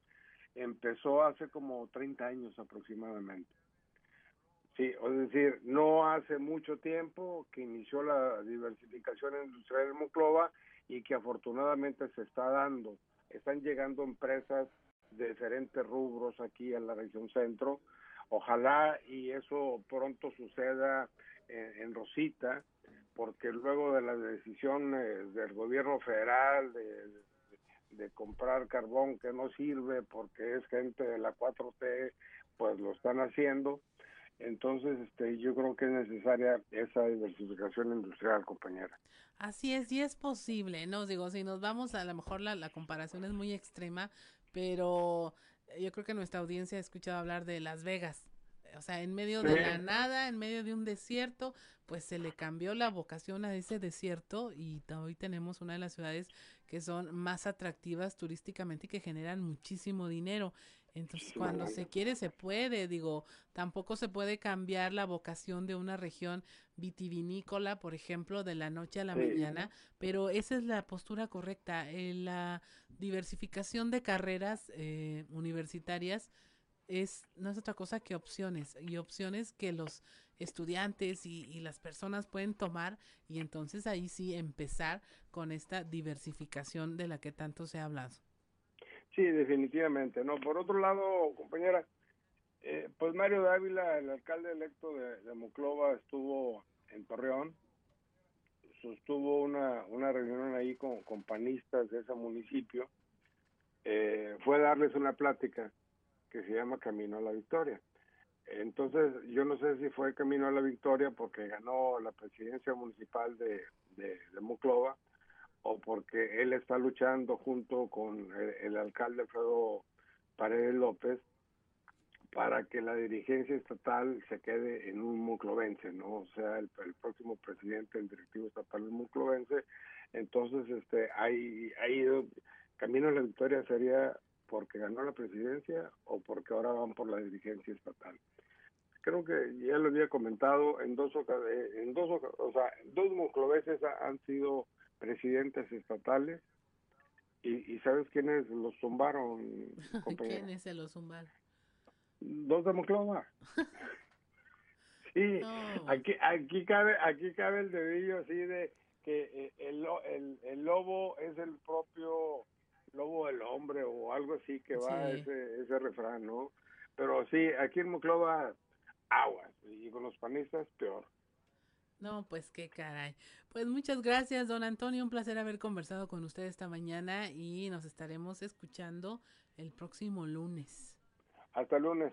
empezó hace como 30 años aproximadamente. Sí, es decir, no hace mucho tiempo que inició la diversificación industrial en Monclova y que afortunadamente se está dando. Están llegando empresas de diferentes rubros aquí en la región centro. Ojalá y eso pronto suceda en, Rosita, porque luego de la decisión eh, del gobierno federal de, de comprar carbón que no sirve porque es gente de la 4T, pues lo están haciendo entonces, este, yo creo que es necesaria esa diversificación industrial, compañera. Así es, y es posible, ¿no? Digo, si nos vamos, a lo mejor la, la comparación es muy extrema, pero yo creo que nuestra audiencia ha escuchado hablar de Las Vegas. O sea, en medio de la nada, en medio de un desierto, pues se le cambió la vocación a ese desierto y hoy tenemos una de las ciudades que son más atractivas turísticamente y que generan muchísimo dinero. Entonces, cuando se quiere, se puede. Digo, tampoco se puede cambiar la vocación de una región vitivinícola, por ejemplo, de la noche a la mañana, pero esa es la postura correcta. Eh, la diversificación de carreras eh, universitarias es no es otra cosa que opciones y opciones que los estudiantes y, y, las personas pueden tomar y entonces ahí sí empezar con esta diversificación de la que tanto se ha hablado. Sí, definitivamente. No, por otro lado, compañera, Eh, pues Mario Dávila, el alcalde electo de, de estuvo en Torreón, sostuvo una, una reunión ahí con, con panistas de ese municipio, eh, fue a darles una plática que se llama Camino a la Victoria. Entonces, yo no sé si fue Camino a la Victoria porque ganó la presidencia municipal de, de, o porque él está luchando junto con el, el alcalde Alfredo Paredes López para que la dirigencia estatal se quede en un muclovense, ¿no? O sea, el, el próximo presidente del directivo estatal es muclovense. Entonces, este, hay, hay camino a la victoria sería porque ganó la presidencia o porque ahora van por la dirigencia estatal. Creo que ya lo había comentado en dos eh, en o sea, dos muclovenses ha- han sido presidentes estatales y, y sabes quiénes los compañero? ¿Quiénes se lo zumbaron? dos de Monclova. Sí, No. aquí aquí cabe aquí cabe el dedillo así de que eh, el, el, el lobo es el propio lobo del hombre o algo así que va Sí. ese ese refrán, ¿no? Pero sí, aquí en Monclova aguas y con los panistas peor. No, pues qué caray. Pues muchas gracias, don Antonio. Un placer haber conversado con usted esta mañana y nos estaremos escuchando el próximo lunes. Hasta lunes.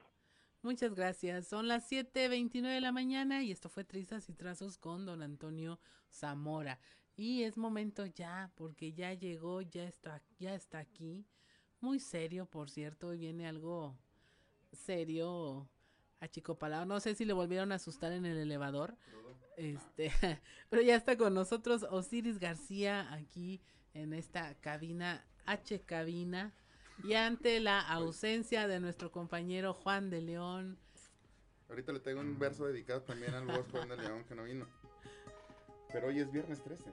Muchas gracias. Son las 7:29 de la mañana y esto fue Trizas y Trazos con don Antonio Zamora. Y es momento ya, porque ya llegó, ya está, ya está aquí. Muy serio, por cierto. Hoy viene algo serio, achicopalado. No sé si le volvieron a asustar en el elevador. Este, pero ya está con nosotros Osiris García aquí en esta cabina, H cabina. Y ante la ausencia de nuestro compañero Juan de León, Ahorita le tengo un verso dedicado también al voz Juan de León que no vino. Pero hoy es viernes 13.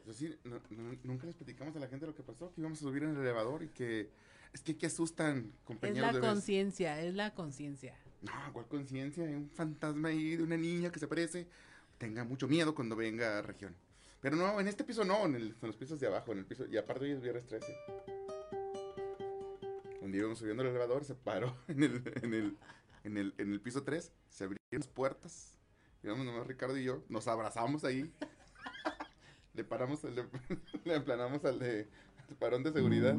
Es decir, no- no- nunca les platicamos a la gente lo que pasó, que íbamos a subir en el elevador y que es que que asustan es compañeros la de vez. conciencia, es la conciencia. No, ¿cuál conciencia? Hay un fantasma ahí de una niña que se aparece. Tenga mucho miedo cuando venga a región. Pero no, en este piso no, en, el- en los pisos de abajo, en el piso. Y aparte hoy es viernes 13. Un día íbamos subiendo el elevador, se paró en el, en el, en el, en el piso 3, se abrieron las puertas. Íbamos nomás Ricardo y yo, nos abrazamos ahí. le paramos, le, le aplanamos al de al parón de seguridad.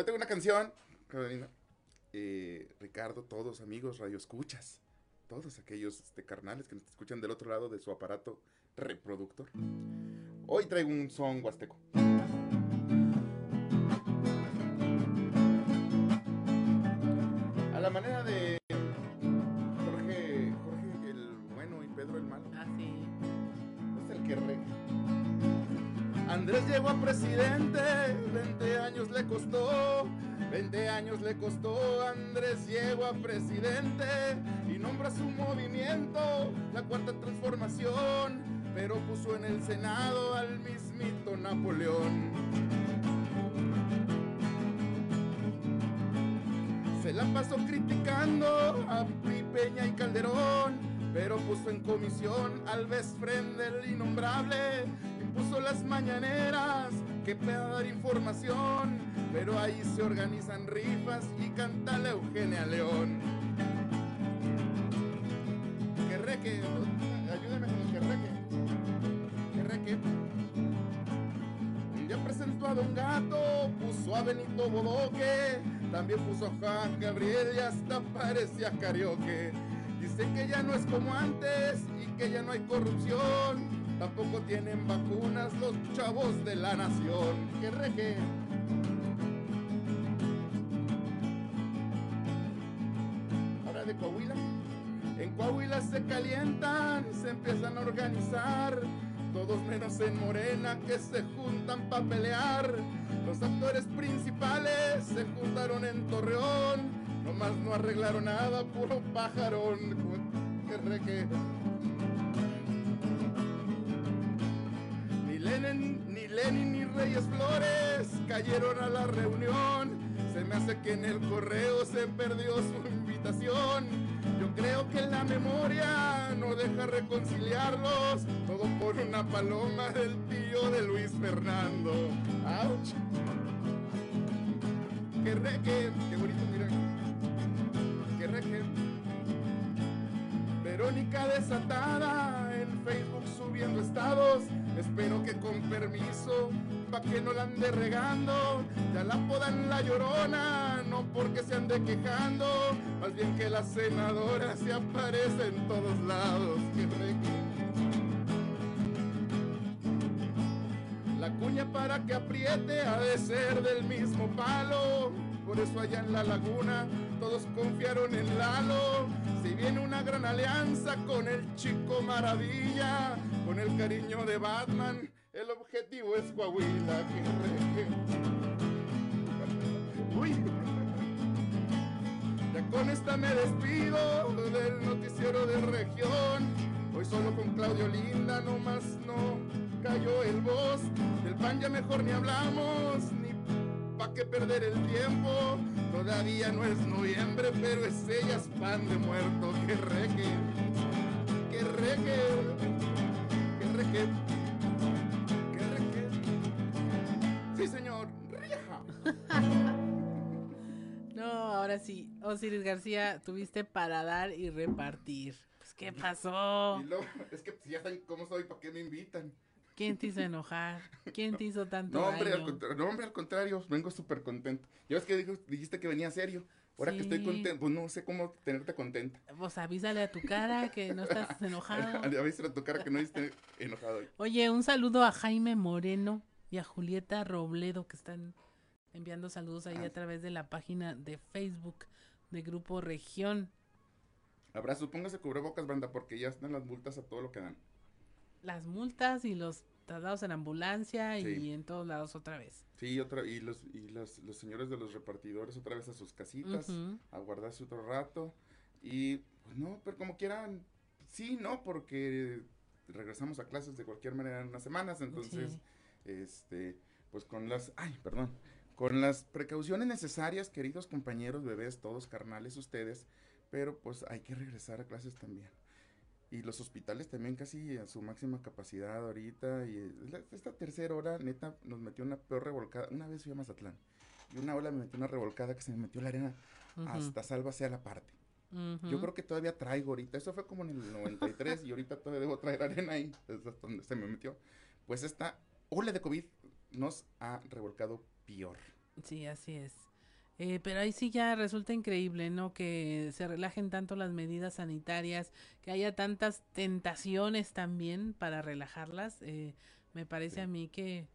Hoy tengo una canción, Carolina. Eh, Ricardo, todos amigos, radio escuchas, todos aquellos este, carnales que nos escuchan del otro lado de su aparato reproductor. Hoy traigo un son huasteco. Presidente, 20 años le costó, 20 años le costó, Andrés llegó a presidente y nombra su movimiento, la cuarta transformación, pero puso en el Senado al mismito Napoleón. Se la pasó criticando a Pri, Peña y Calderón, pero puso en comisión al best friend del innombrable, impuso las mañaneras que para dar información, pero ahí se organizan rifas y canta la Eugenia León. Que reque, ayúdeme con el que reque. Que reque. Día presentó a Don Gato, puso a Benito Bodoque, también puso a Juan Gabriel y hasta parecía karaoke. Dice que ya no es como antes y que ya no hay corrupción, tampoco tienen vacunas los chavos de la nación. Que reque. Ahora de Coahuila. En Coahuila se calientan, se empiezan a organizar. Todos menos en Morena que se juntan para pelear. Los actores principales se juntaron en Torreón. Nomás no arreglaron nada, puro pajarón. Que reque. Reyes Flores cayeron a la reunión. Se me hace que en el correo se perdió su invitación. Yo creo que la memoria no deja reconciliarlos. Todo por una paloma del tío de Luis Fernando. ¡Auch! que reque, qué bonito, mira, que reque. Verónica desatada en Facebook subiendo estados, espero que con permiso, pa' que no la ande regando, ya la podan la llorona, no porque se ande quejando, más bien que la senadora se aparece en todos lados. La cuña para que apriete ha de ser del mismo palo. Por eso allá en la laguna todos confiaron en Lalo. Si viene una gran alianza con el chico maravilla, con el cariño de Batman, el objetivo es Coahuila. que. Uy. Ya con esta me despido del noticiero de región. Hoy solo con Claudio Linda, nomás no cayó el voz. Del pan ya mejor ni hablamos, ni pa' qué perder el tiempo. Todavía no es noviembre, pero es ella es pan de muerto. Que reque, que reque, que reque, ahora sí, Osiris García, tuviste para dar y repartir. Pues, ¿qué pasó? Y luego, es que ya saben cómo soy, ¿para qué me invitan? ¿Quién te hizo enojar? ¿Quién te hizo tanto No, hombre, al no, hombre, al contrario, vengo súper contento. Ya ves que dijo- dijiste que venía serio. Ahora que estoy contento, pues no sé cómo tenerte contenta. Pues avísale a tu cara que no estás enojado. A veces a tu cara que no esté enojado hoy. Oye, un saludo a Jaime Moreno y a Julieta Robledo que están enviando saludos ahí a través de la página de Facebook de Grupo Región. Abrazo, póngase cubrebocas, banda, porque ya están las multas a todo lo que dan. Las multas y los traslados en ambulancia y en todos lados otra vez. Sí, otra, y los, y los, los señores de los repartidores otra vez a sus casitas, a guardarse otro rato. Y pues no, pero como quieran, sí, no, porque regresamos a clases de cualquier manera en unas semanas, entonces, este, pues con las, ay, perdón, con las precauciones necesarias, queridos compañeros, bebés, todos carnales ustedes, pero pues hay que regresar a clases también. Y los hospitales también casi a su máxima capacidad ahorita. Y esta tercera hora, neta, nos metió una peor revolcada. Una vez fui a Mazatlán. Y una ola me metió una revolcada que se me metió la arena hasta sálvase a la parte. Yo creo que todavía traigo ahorita. Eso fue como en el 93 y ahorita todavía debo traer arena ahí. Es hasta donde se me metió. Pues esta ola de COVID nos ha revolcado peor. Sí, así es. Eh, pero ahí sí ya resulta increíble, ¿no? Que se relajen tanto las medidas sanitarias, que haya tantas tentaciones también para relajarlas. Eh, me parece a mí que,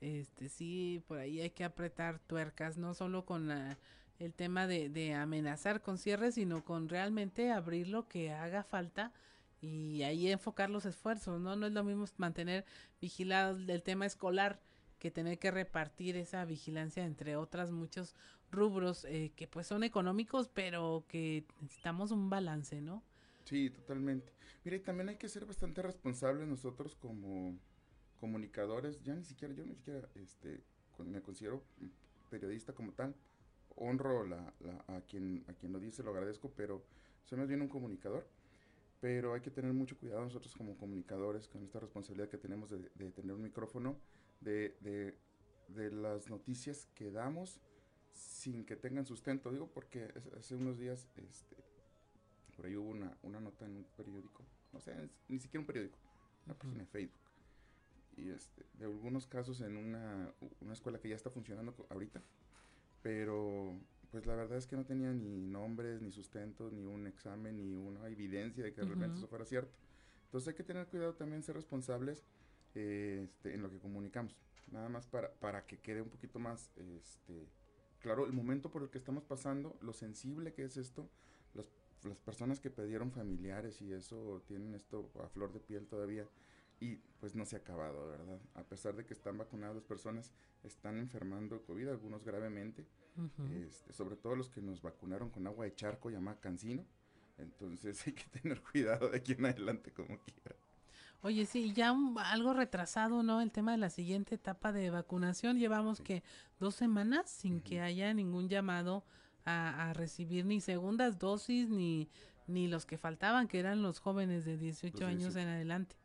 este, sí, por ahí hay que apretar tuercas, no solo con la- el tema de, de amenazar con cierre, sino con realmente abrir lo que haga falta y ahí enfocar los esfuerzos, ¿no? No es lo mismo mantener vigilado el tema escolar que tener que repartir esa vigilancia entre otras muchos rubros eh, que pues son económicos, pero que necesitamos un balance, ¿no? Sí, totalmente. Mira, y también hay que ser bastante responsables nosotros como comunicadores. Ya ni siquiera, yo ni siquiera este, me considero periodista como tal. Honro la, la- a, quien, a quien lo dice, lo agradezco, pero soy más bien un comunicador. Pero hay que tener mucho cuidado nosotros como comunicadores con esta responsabilidad que tenemos de, de tener un micrófono, de, de, de las noticias que damos sin que tengan sustento. Digo porque hace- unos días este, por ahí hubo una, una nota en un periódico, no sé, es- ni siquiera un periódico, una página de Facebook. Y este, de algunos casos en una, una escuela que ya está funcionando ahorita, pero pues la verdad es que no tenía ni nombres, ni sustentos, ni un examen, ni una evidencia de que realmente Ujú. eso fuera cierto. Entonces hay que tener cuidado también, ser responsables este, en lo que comunicamos. Nada más para, para que quede un poquito más este, claro el momento por el que estamos pasando, lo sensible que es esto, las, las personas que perdieron familiares y eso tienen esto a flor de piel todavía y pues no se ha acabado, ¿verdad? A pesar de que están vacunadas las personas, están enfermando de COVID, algunos gravemente, Ujú. este, sobre todo los que nos vacunaron con agua de charco llamada cancino, entonces hay que tener cuidado de aquí en adelante como quiera. Oye, sí, ya un- algo retrasado, ¿no? El tema de la siguiente etapa de vacunación. Llevamos que dos semanas sin que haya ningún llamado a, a recibir ni segundas dosis ni, ni los que faltaban, que eran los jóvenes de 18 Los años 18. en adelante.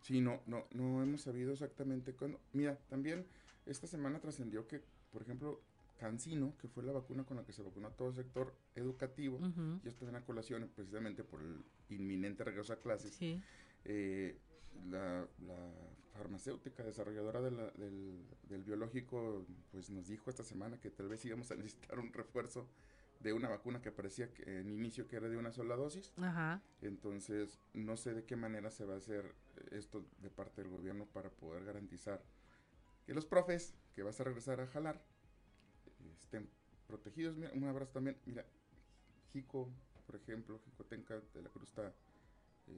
Sí, no, no, no hemos sabido exactamente cuándo. Mira, también esta semana trascendió que, por ejemplo, Cancino, que fue la vacuna con la que se vacunó todo el sector educativo, Ujú. y esto es una colación precisamente por el inminente regreso a clases. Sí. Eh, la, la farmacéutica desarrolladora de la- del, del biológico pues nos dijo esta semana que tal vez íbamos a necesitar un refuerzo de una vacuna que parecía que en inicio que era de una sola dosis. Ajá. Entonces, no sé de qué manera se va a hacer esto de parte del gobierno para poder garantizar que los profes que vas a regresar a jalar estén protegidos. Mira, un abrazo también. Mira, Jico, por ejemplo, Jico Tenca de la Cruz está,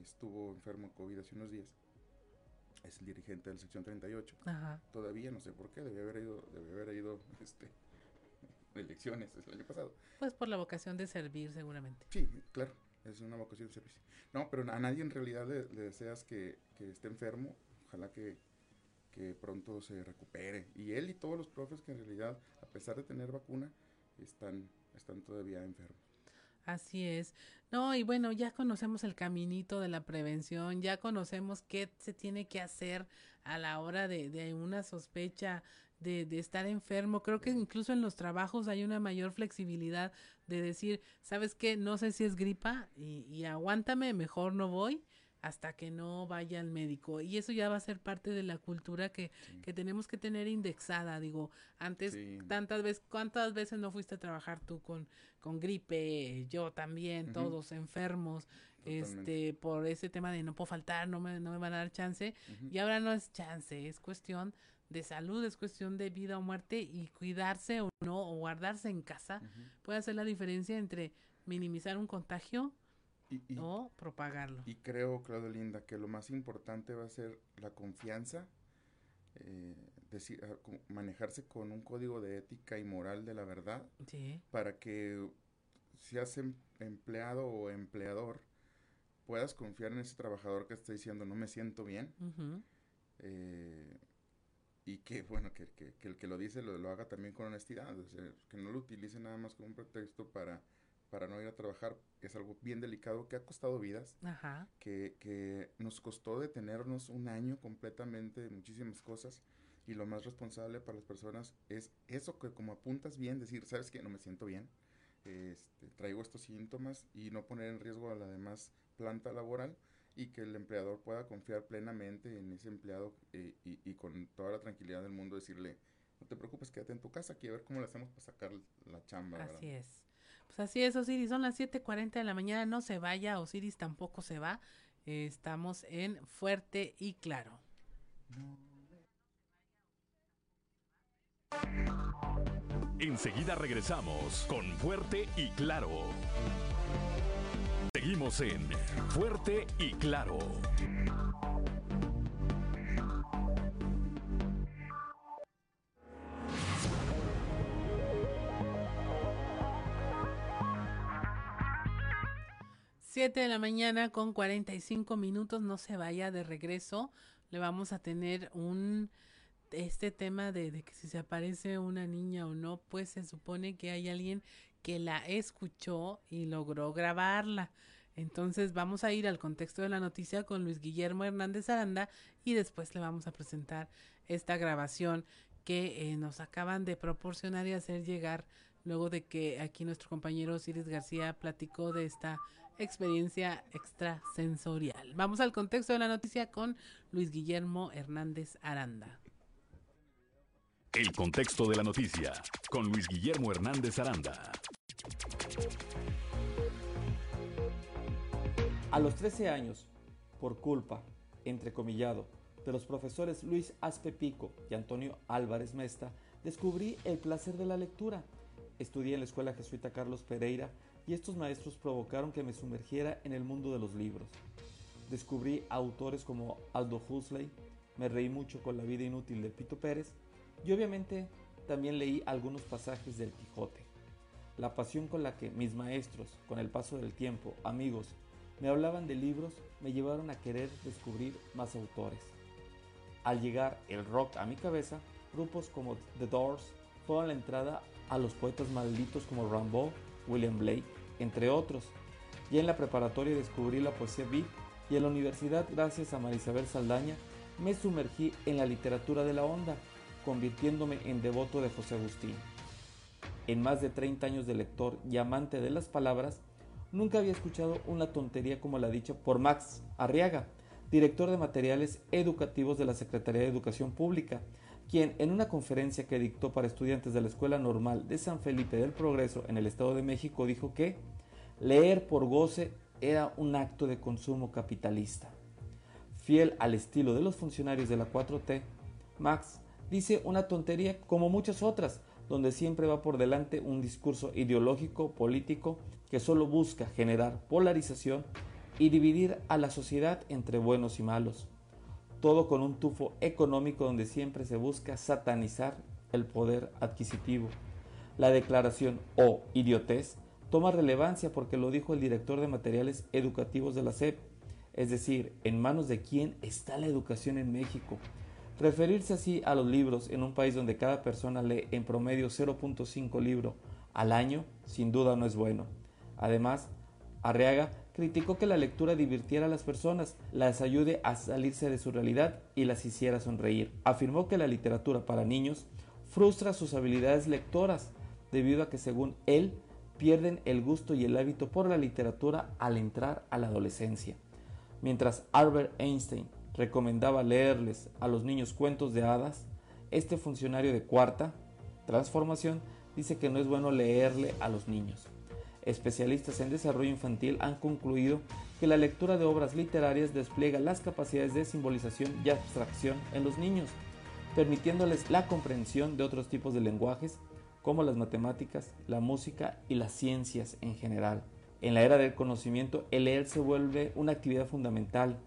estuvo enfermo de COVID hace unos días. Es el dirigente de la sección 38. Ajá. Todavía no sé por qué, debe haber ido, debe haber ido este, elecciones el año pasado. Pues por la vocación de servir, seguramente. Sí, claro, es una vocación de servicio. No, pero a nadie en realidad le, le deseas que, que esté enfermo. Ojalá que, que pronto se recupere. Y él y todos los profes que en realidad, a pesar de tener vacuna, están, están todavía enfermos. Así es. No, y bueno, ya conocemos el caminito de la prevención, ya conocemos qué se tiene que hacer a la hora de, de una sospecha de, de estar enfermo. Creo que incluso en los trabajos hay una mayor flexibilidad de decir, ¿sabes qué? No sé si es gripa y, y aguántame, mejor no voy hasta que no vaya al médico. Y eso ya va a ser parte de la cultura que, que tenemos que tener indexada. Digo, antes Sí. tantas veces, ¿cuántas veces no fuiste a trabajar tú con, con gripe? Yo también, todos enfermos, Totalmente. este, por ese tema de no puedo faltar, no me, no me van a dar chance. Y ahora no es chance, es cuestión de salud, es cuestión de vida o muerte y cuidarse o no, o guardarse en casa, puede hacer la diferencia entre minimizar un contagio Y, y- o propagarlo. y creo, Claudio Linda, que lo más importante va a ser la confianza, eh, decir, ah, manejarse con un código de ética y moral de la verdad. Sí. para que seas em- empleado o empleador puedas confiar en ese trabajador que está diciendo no me siento bien eh, y que bueno que, que- que el que lo dice lo, lo haga también con honestidad o sea, que no lo utilice nada más como un pretexto para para no ir a trabajar es algo bien delicado que ha costado vidas Ajá. que, que nos costó detenernos un año completamente de muchísimas cosas y lo más responsable para las personas es eso que como apuntas bien, decir, sabes que no me siento bien, este, traigo estos síntomas y no poner en riesgo a la demás planta laboral y que el empleador pueda confiar plenamente en ese empleado eh, y, y con toda la tranquilidad del mundo decirle, no te preocupes, quédate en tu casa aquí a ver cómo le hacemos para sacar la chamba. ¿verdad?". Así es. Pues así es, Osiris. Son las 7:40 de la mañana. No se vaya. Osiris tampoco se va. Estamos en Fuerte y Claro. Enseguida regresamos con Fuerte y Claro. Seguimos en Fuerte y Claro. Siete de la mañana con 45 minutos. No se vaya de regreso. Le vamos a tener un este tema de, que si se aparece una niña o no, pues se supone que hay alguien que la escuchó y logró grabarla. Entonces vamos a ir al contexto de la noticia con Luis Guillermo Hernández Aranda y después le vamos a presentar esta grabación que eh, nos acaban de proporcionar y hacer llegar luego de que aquí nuestro compañero Osiris García platicó de esta experiencia extrasensorial. Vamos al contexto de la noticia con Luis Guillermo Hernández Aranda. El contexto de la noticia con Luis Guillermo Hernández Aranda. A los 13 años, por culpa, entrecomillado, de los profesores Luis Aspe Pico y Antonio Álvarez Mesta, descubrí el placer de la lectura. Estudié en la Escuela Jesuita Carlos Pereira y estos maestros provocaron que me sumergiera en el mundo de los libros. Descubrí autores como Aldo Huxley, me reí mucho con la vida inútil de Pito Pérez y obviamente también leí algunos pasajes del Quijote. La pasión con la que mis maestros, con el paso del tiempo, amigos, me hablaban de libros me llevaron a querer descubrir más autores. Al llegar el rock a mi cabeza, grupos como The Doors fueron la entrada a los poetas malditos como Rimbaud, William Blake, entre otros. Ya en la preparatoria descubrí la poesía beat y en la universidad, gracias a Marisabel Saldaña, me sumergí en la literatura de la onda, convirtiéndome en devoto de José Agustín. en más de 30 años de lector y amante de las palabras, nunca había escuchado una tontería como la dicha por Max Arriaga, director de materiales educativos de la Secretaría de Educación Pública, quien en una conferencia que dictó para estudiantes de la Escuela Normal de San Felipe del Progreso en el Estado de México dijo que leer por goce era un acto de consumo capitalista. Fiel al estilo de los funcionarios de la 4T, Max dice una tontería como muchas otras, donde siempre va por delante un discurso ideológico, político, que solo busca generar polarización y dividir a la sociedad entre buenos y malos. Todo con un tufo económico donde siempre se busca satanizar el poder adquisitivo. La declaración o idiotez toma relevancia porque lo dijo el director de materiales educativos de la SEP, es decir, en manos de quién está la educación en México. Referirse así a los libros en un país donde cada persona lee en promedio 0.5 libro al año, sin duda no es bueno. Además, Arriaga criticó que la lectura divirtiera a las personas, las ayude a salirse de su realidad y las hiciera sonreír. Afirmó que la literatura para niños frustra sus habilidades lectoras, debido a que según él pierden el gusto y el hábito por la literatura al entrar a la adolescencia. Mientras Albert Einstein recomendaba leerles a los niños cuentos de hadas, este funcionario de cuarta transformación dice que no es bueno leerle a los niños. Especialistas en desarrollo infantil han concluido que la lectura de obras literarias despliega las capacidades de simbolización y abstracción en los niños, permitiéndoles la comprensión de otros tipos de lenguajes como las matemáticas, la música y las ciencias en general. En la era del conocimiento, el leer se vuelve una actividad fundamental.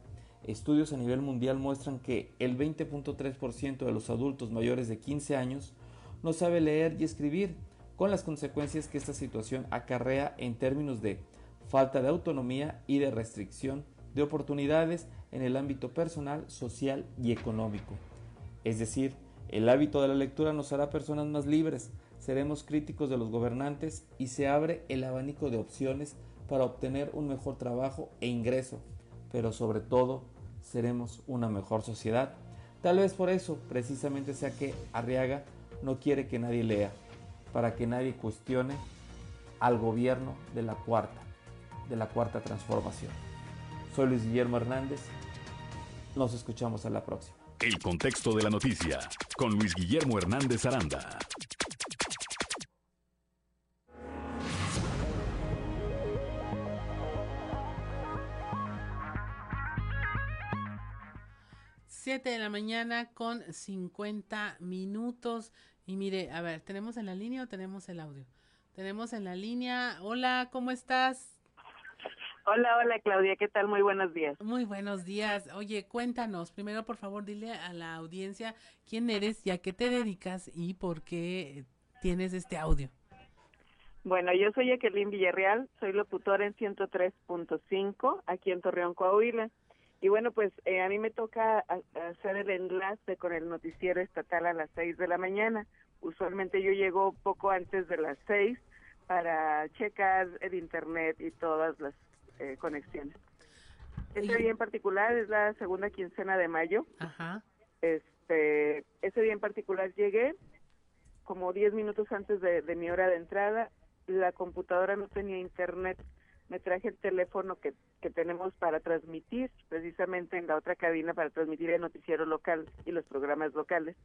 Estudios a nivel mundial muestran que el 20.3% de los adultos mayores de 15 años no sabe leer y escribir, con las consecuencias que esta situación acarrea en términos de falta de autonomía y de restricción de oportunidades en el ámbito personal, social y económico. Es decir, el hábito de la lectura nos hará personas más libres, seremos críticos de los gobernantes y se abre el abanico de opciones para obtener un mejor trabajo e ingreso, pero sobre todo seremos una mejor sociedad. Tal vez por eso precisamente sea que Arriaga no quiere que nadie lea, para que nadie cuestione al gobierno de la cuarta, de la cuarta transformación. Soy Luis Guillermo Hernández, nos escuchamos a la próxima. El contexto de la noticia con Luis Guillermo Hernández Aranda. Siete de la mañana con 50 minutos. Y mire, a ver, ¿tenemos en la línea o tenemos el audio? Tenemos en la línea. Hola, ¿cómo estás? Hola, hola Claudia, ¿qué tal? Muy buenos días. Muy buenos días. Oye, cuéntanos, primero por favor dile a la audiencia quién eres y a qué te dedicas y por qué tienes este audio. Bueno, yo soy Jacqueline Villarreal, soy locutora en 103.5 aquí en Torreón, Coahuila. Y bueno, pues eh, a mí me toca hacer el enlace con el noticiero estatal a las 6 de la mañana. Usualmente yo llego poco antes de las 6 para checar el internet y todas las eh, conexiones. Ese día en particular es la segunda quincena de mayo. Ajá. Este, ese día en particular llegué como 10 minutos antes de, de mi hora de entrada. La computadora no tenía internet me traje el teléfono que, que tenemos para transmitir, precisamente en la otra cabina para transmitir el noticiero local y los programas locales.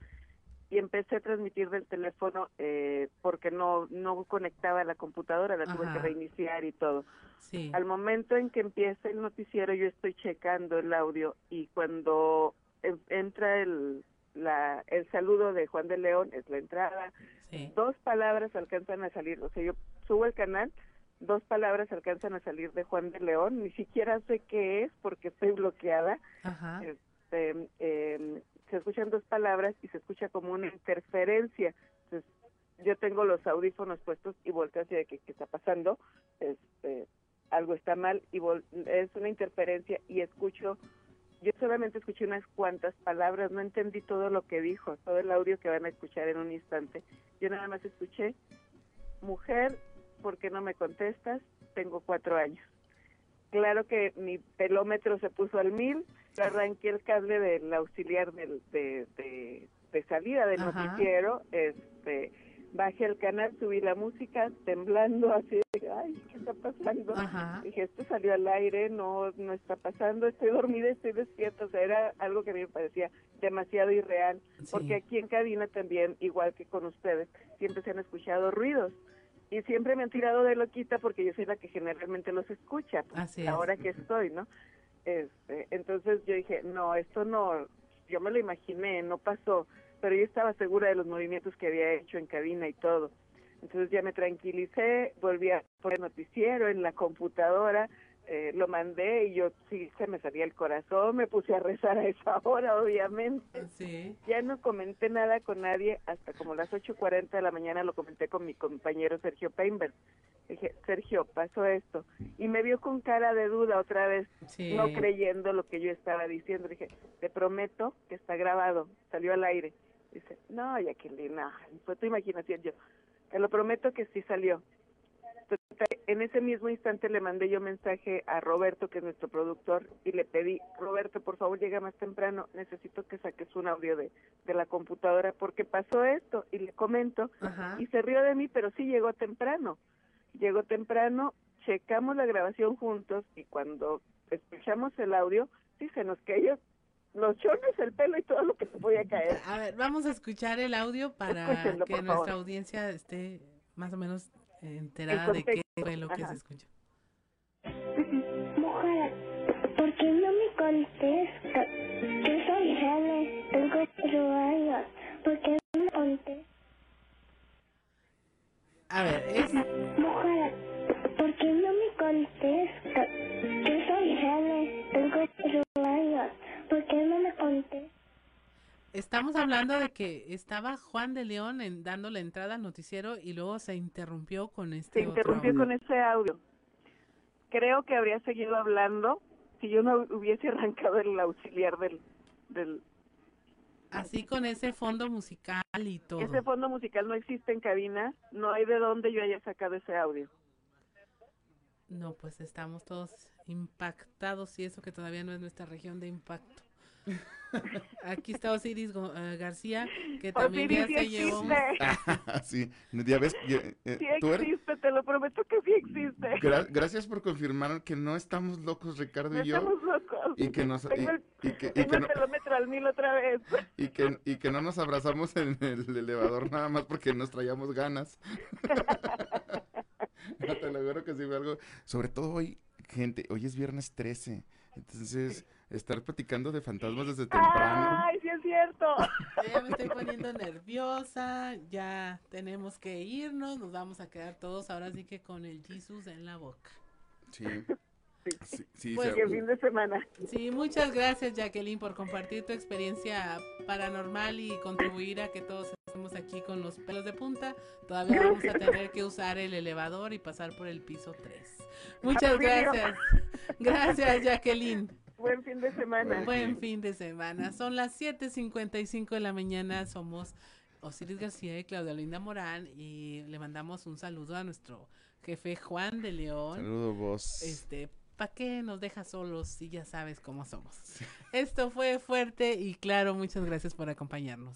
Y empecé a transmitir del teléfono eh, porque no, no conectaba la computadora, la tuve que reiniciar y todo. Sí. Al momento en que empieza el noticiero, yo estoy checando el audio y cuando en- entra el, la, el saludo de Juan de León, es la entrada, dos palabras alcanzan a salir, o sea, yo subo el canal, dos palabras alcanzan a salir de Juan de León, ni siquiera sé qué es porque estoy bloqueada. Ajá. Este, eh, se escuchan dos palabras y se escucha como una interferencia. Entonces, yo tengo los audífonos puestos y volteo hacia qué, qué está pasando. Este, algo está mal y vol- es una interferencia y escucho yo solamente escuché unas cuantas palabras, no entendí todo lo que dijo, todo el audio que van a escuchar en un instante. Yo nada más escuché, mujer, ¿por qué no me contestas? Tengo cuatro años. Claro que mi pelómetro se puso al mil, arranqué el cable del auxiliar del, de, de, de salida del Ajá. noticiero, este, Bajé el canal, subí la música, temblando así, de, ay, ¿qué está pasando? Ajá. Dije, esto salió al aire, no, no está pasando, estoy dormida, estoy despierta, o sea, era algo que a mí me parecía demasiado irreal, porque aquí en cabina también, igual que con ustedes, siempre se han escuchado ruidos. Y siempre me han tirado de loquita porque yo soy la que generalmente los escucha, pues, Así es. ahora que estoy, ¿no? Este, entonces yo dije, no, esto no, yo me lo imaginé, no pasó, pero yo estaba segura de los movimientos que había hecho en cabina y todo. Entonces ya me tranquilicé, volví a poner noticiero en la computadora, eh, lo mandé y yo sí se me salía el corazón, me puse a rezar a esa hora, obviamente. Sí. Ya no comenté nada con nadie hasta como las 8.40 de la mañana lo comenté con mi compañero Sergio Painberg. Dije, Sergio, pasó esto. Y me vio con cara de duda otra vez, Sí. no creyendo lo que yo estaba diciendo. Dije, te prometo que está grabado, salió al aire. Dice, no, Jacqueline, no, fue tu imaginación. Yo, te lo prometo que sí salió. En ese mismo instante le mandé yo mensaje a Roberto, que es nuestro productor, y le pedí, Roberto, por favor llega más temprano, necesito que saques un audio de, de la computadora porque pasó esto, y le comento, y se rió de mí, pero sí llegó temprano. Llegó temprano, checamos la grabación juntos, y cuando escuchamos el audio, sí se nos cayó los chones, el pelo y todo lo que se podía caer. A ver, vamos a escuchar el audio para Escúchenlo, que nuestra favor. audiencia esté más o menos enterada de qué fue lo que ajá. se escuchó. Mujer, ¿por qué no me contesta? Yo soy Helen, tengo cuatro años. ¿Por qué no me contesta? A ver, es... Mujer, ¿por qué no me contesta? Yo soy Helen, tengo cuatro años. ¿Por qué no me contesta? Estamos hablando de que estaba Juan de León en, dando la entrada al noticiero y luego se interrumpió con este Se otro interrumpió audio. con ese audio. Creo que habría seguido hablando si yo no hubiese arrancado el auxiliar del, del Así con ese fondo musical y todo. ese fondo musical no existe en cabina, no hay de dónde yo haya sacado ese audio. No, pues estamos todos impactados y eso que todavía no es nuestra región de impacto. Aquí está Osiris eh, García, que también ya Osiris sí se llevó. sí, ya ves, ya, eh, Sí tú eres- existe, te lo prometo que sí existe. gra- gracias por confirmar que no estamos locos, Ricardo No y yo. estamos locos. Y que nos, Tengo el, y que, y tengo que el no, al mil otra vez. y que, y que no nos abrazamos en el elevador nada más porque nos traíamos ganas. No, te lo juro que sí fue algo. Sobre todo hoy, gente, hoy es viernes 13. Entonces, estar platicando de fantasmas desde temprano. Ay, sí es cierto. Ya me estoy poniendo nerviosa, ya tenemos que irnos, nos vamos a quedar todos ahora sí que con el Jesus en la boca. Sí. Sí, sí, Pues, el fin de semana. Sí, muchas gracias Jacqueline por compartir tu experiencia paranormal y contribuir a que todos estemos aquí con los pelos de punta. Todavía vamos a tener que usar el elevador y pasar por el piso 3. Muchas Auxilio. gracias. Gracias Jacqueline. Buen fin de semana. Buen fin de semana. Son las 7.55 de la mañana. Somos Osiris García y Claudia Linda Morán y le mandamos un saludo a nuestro jefe Juan de León. Saludo vos. Este, ¿para qué nos deja solos si ya sabes cómo somos? Esto fue fuerte y claro, muchas gracias por acompañarnos.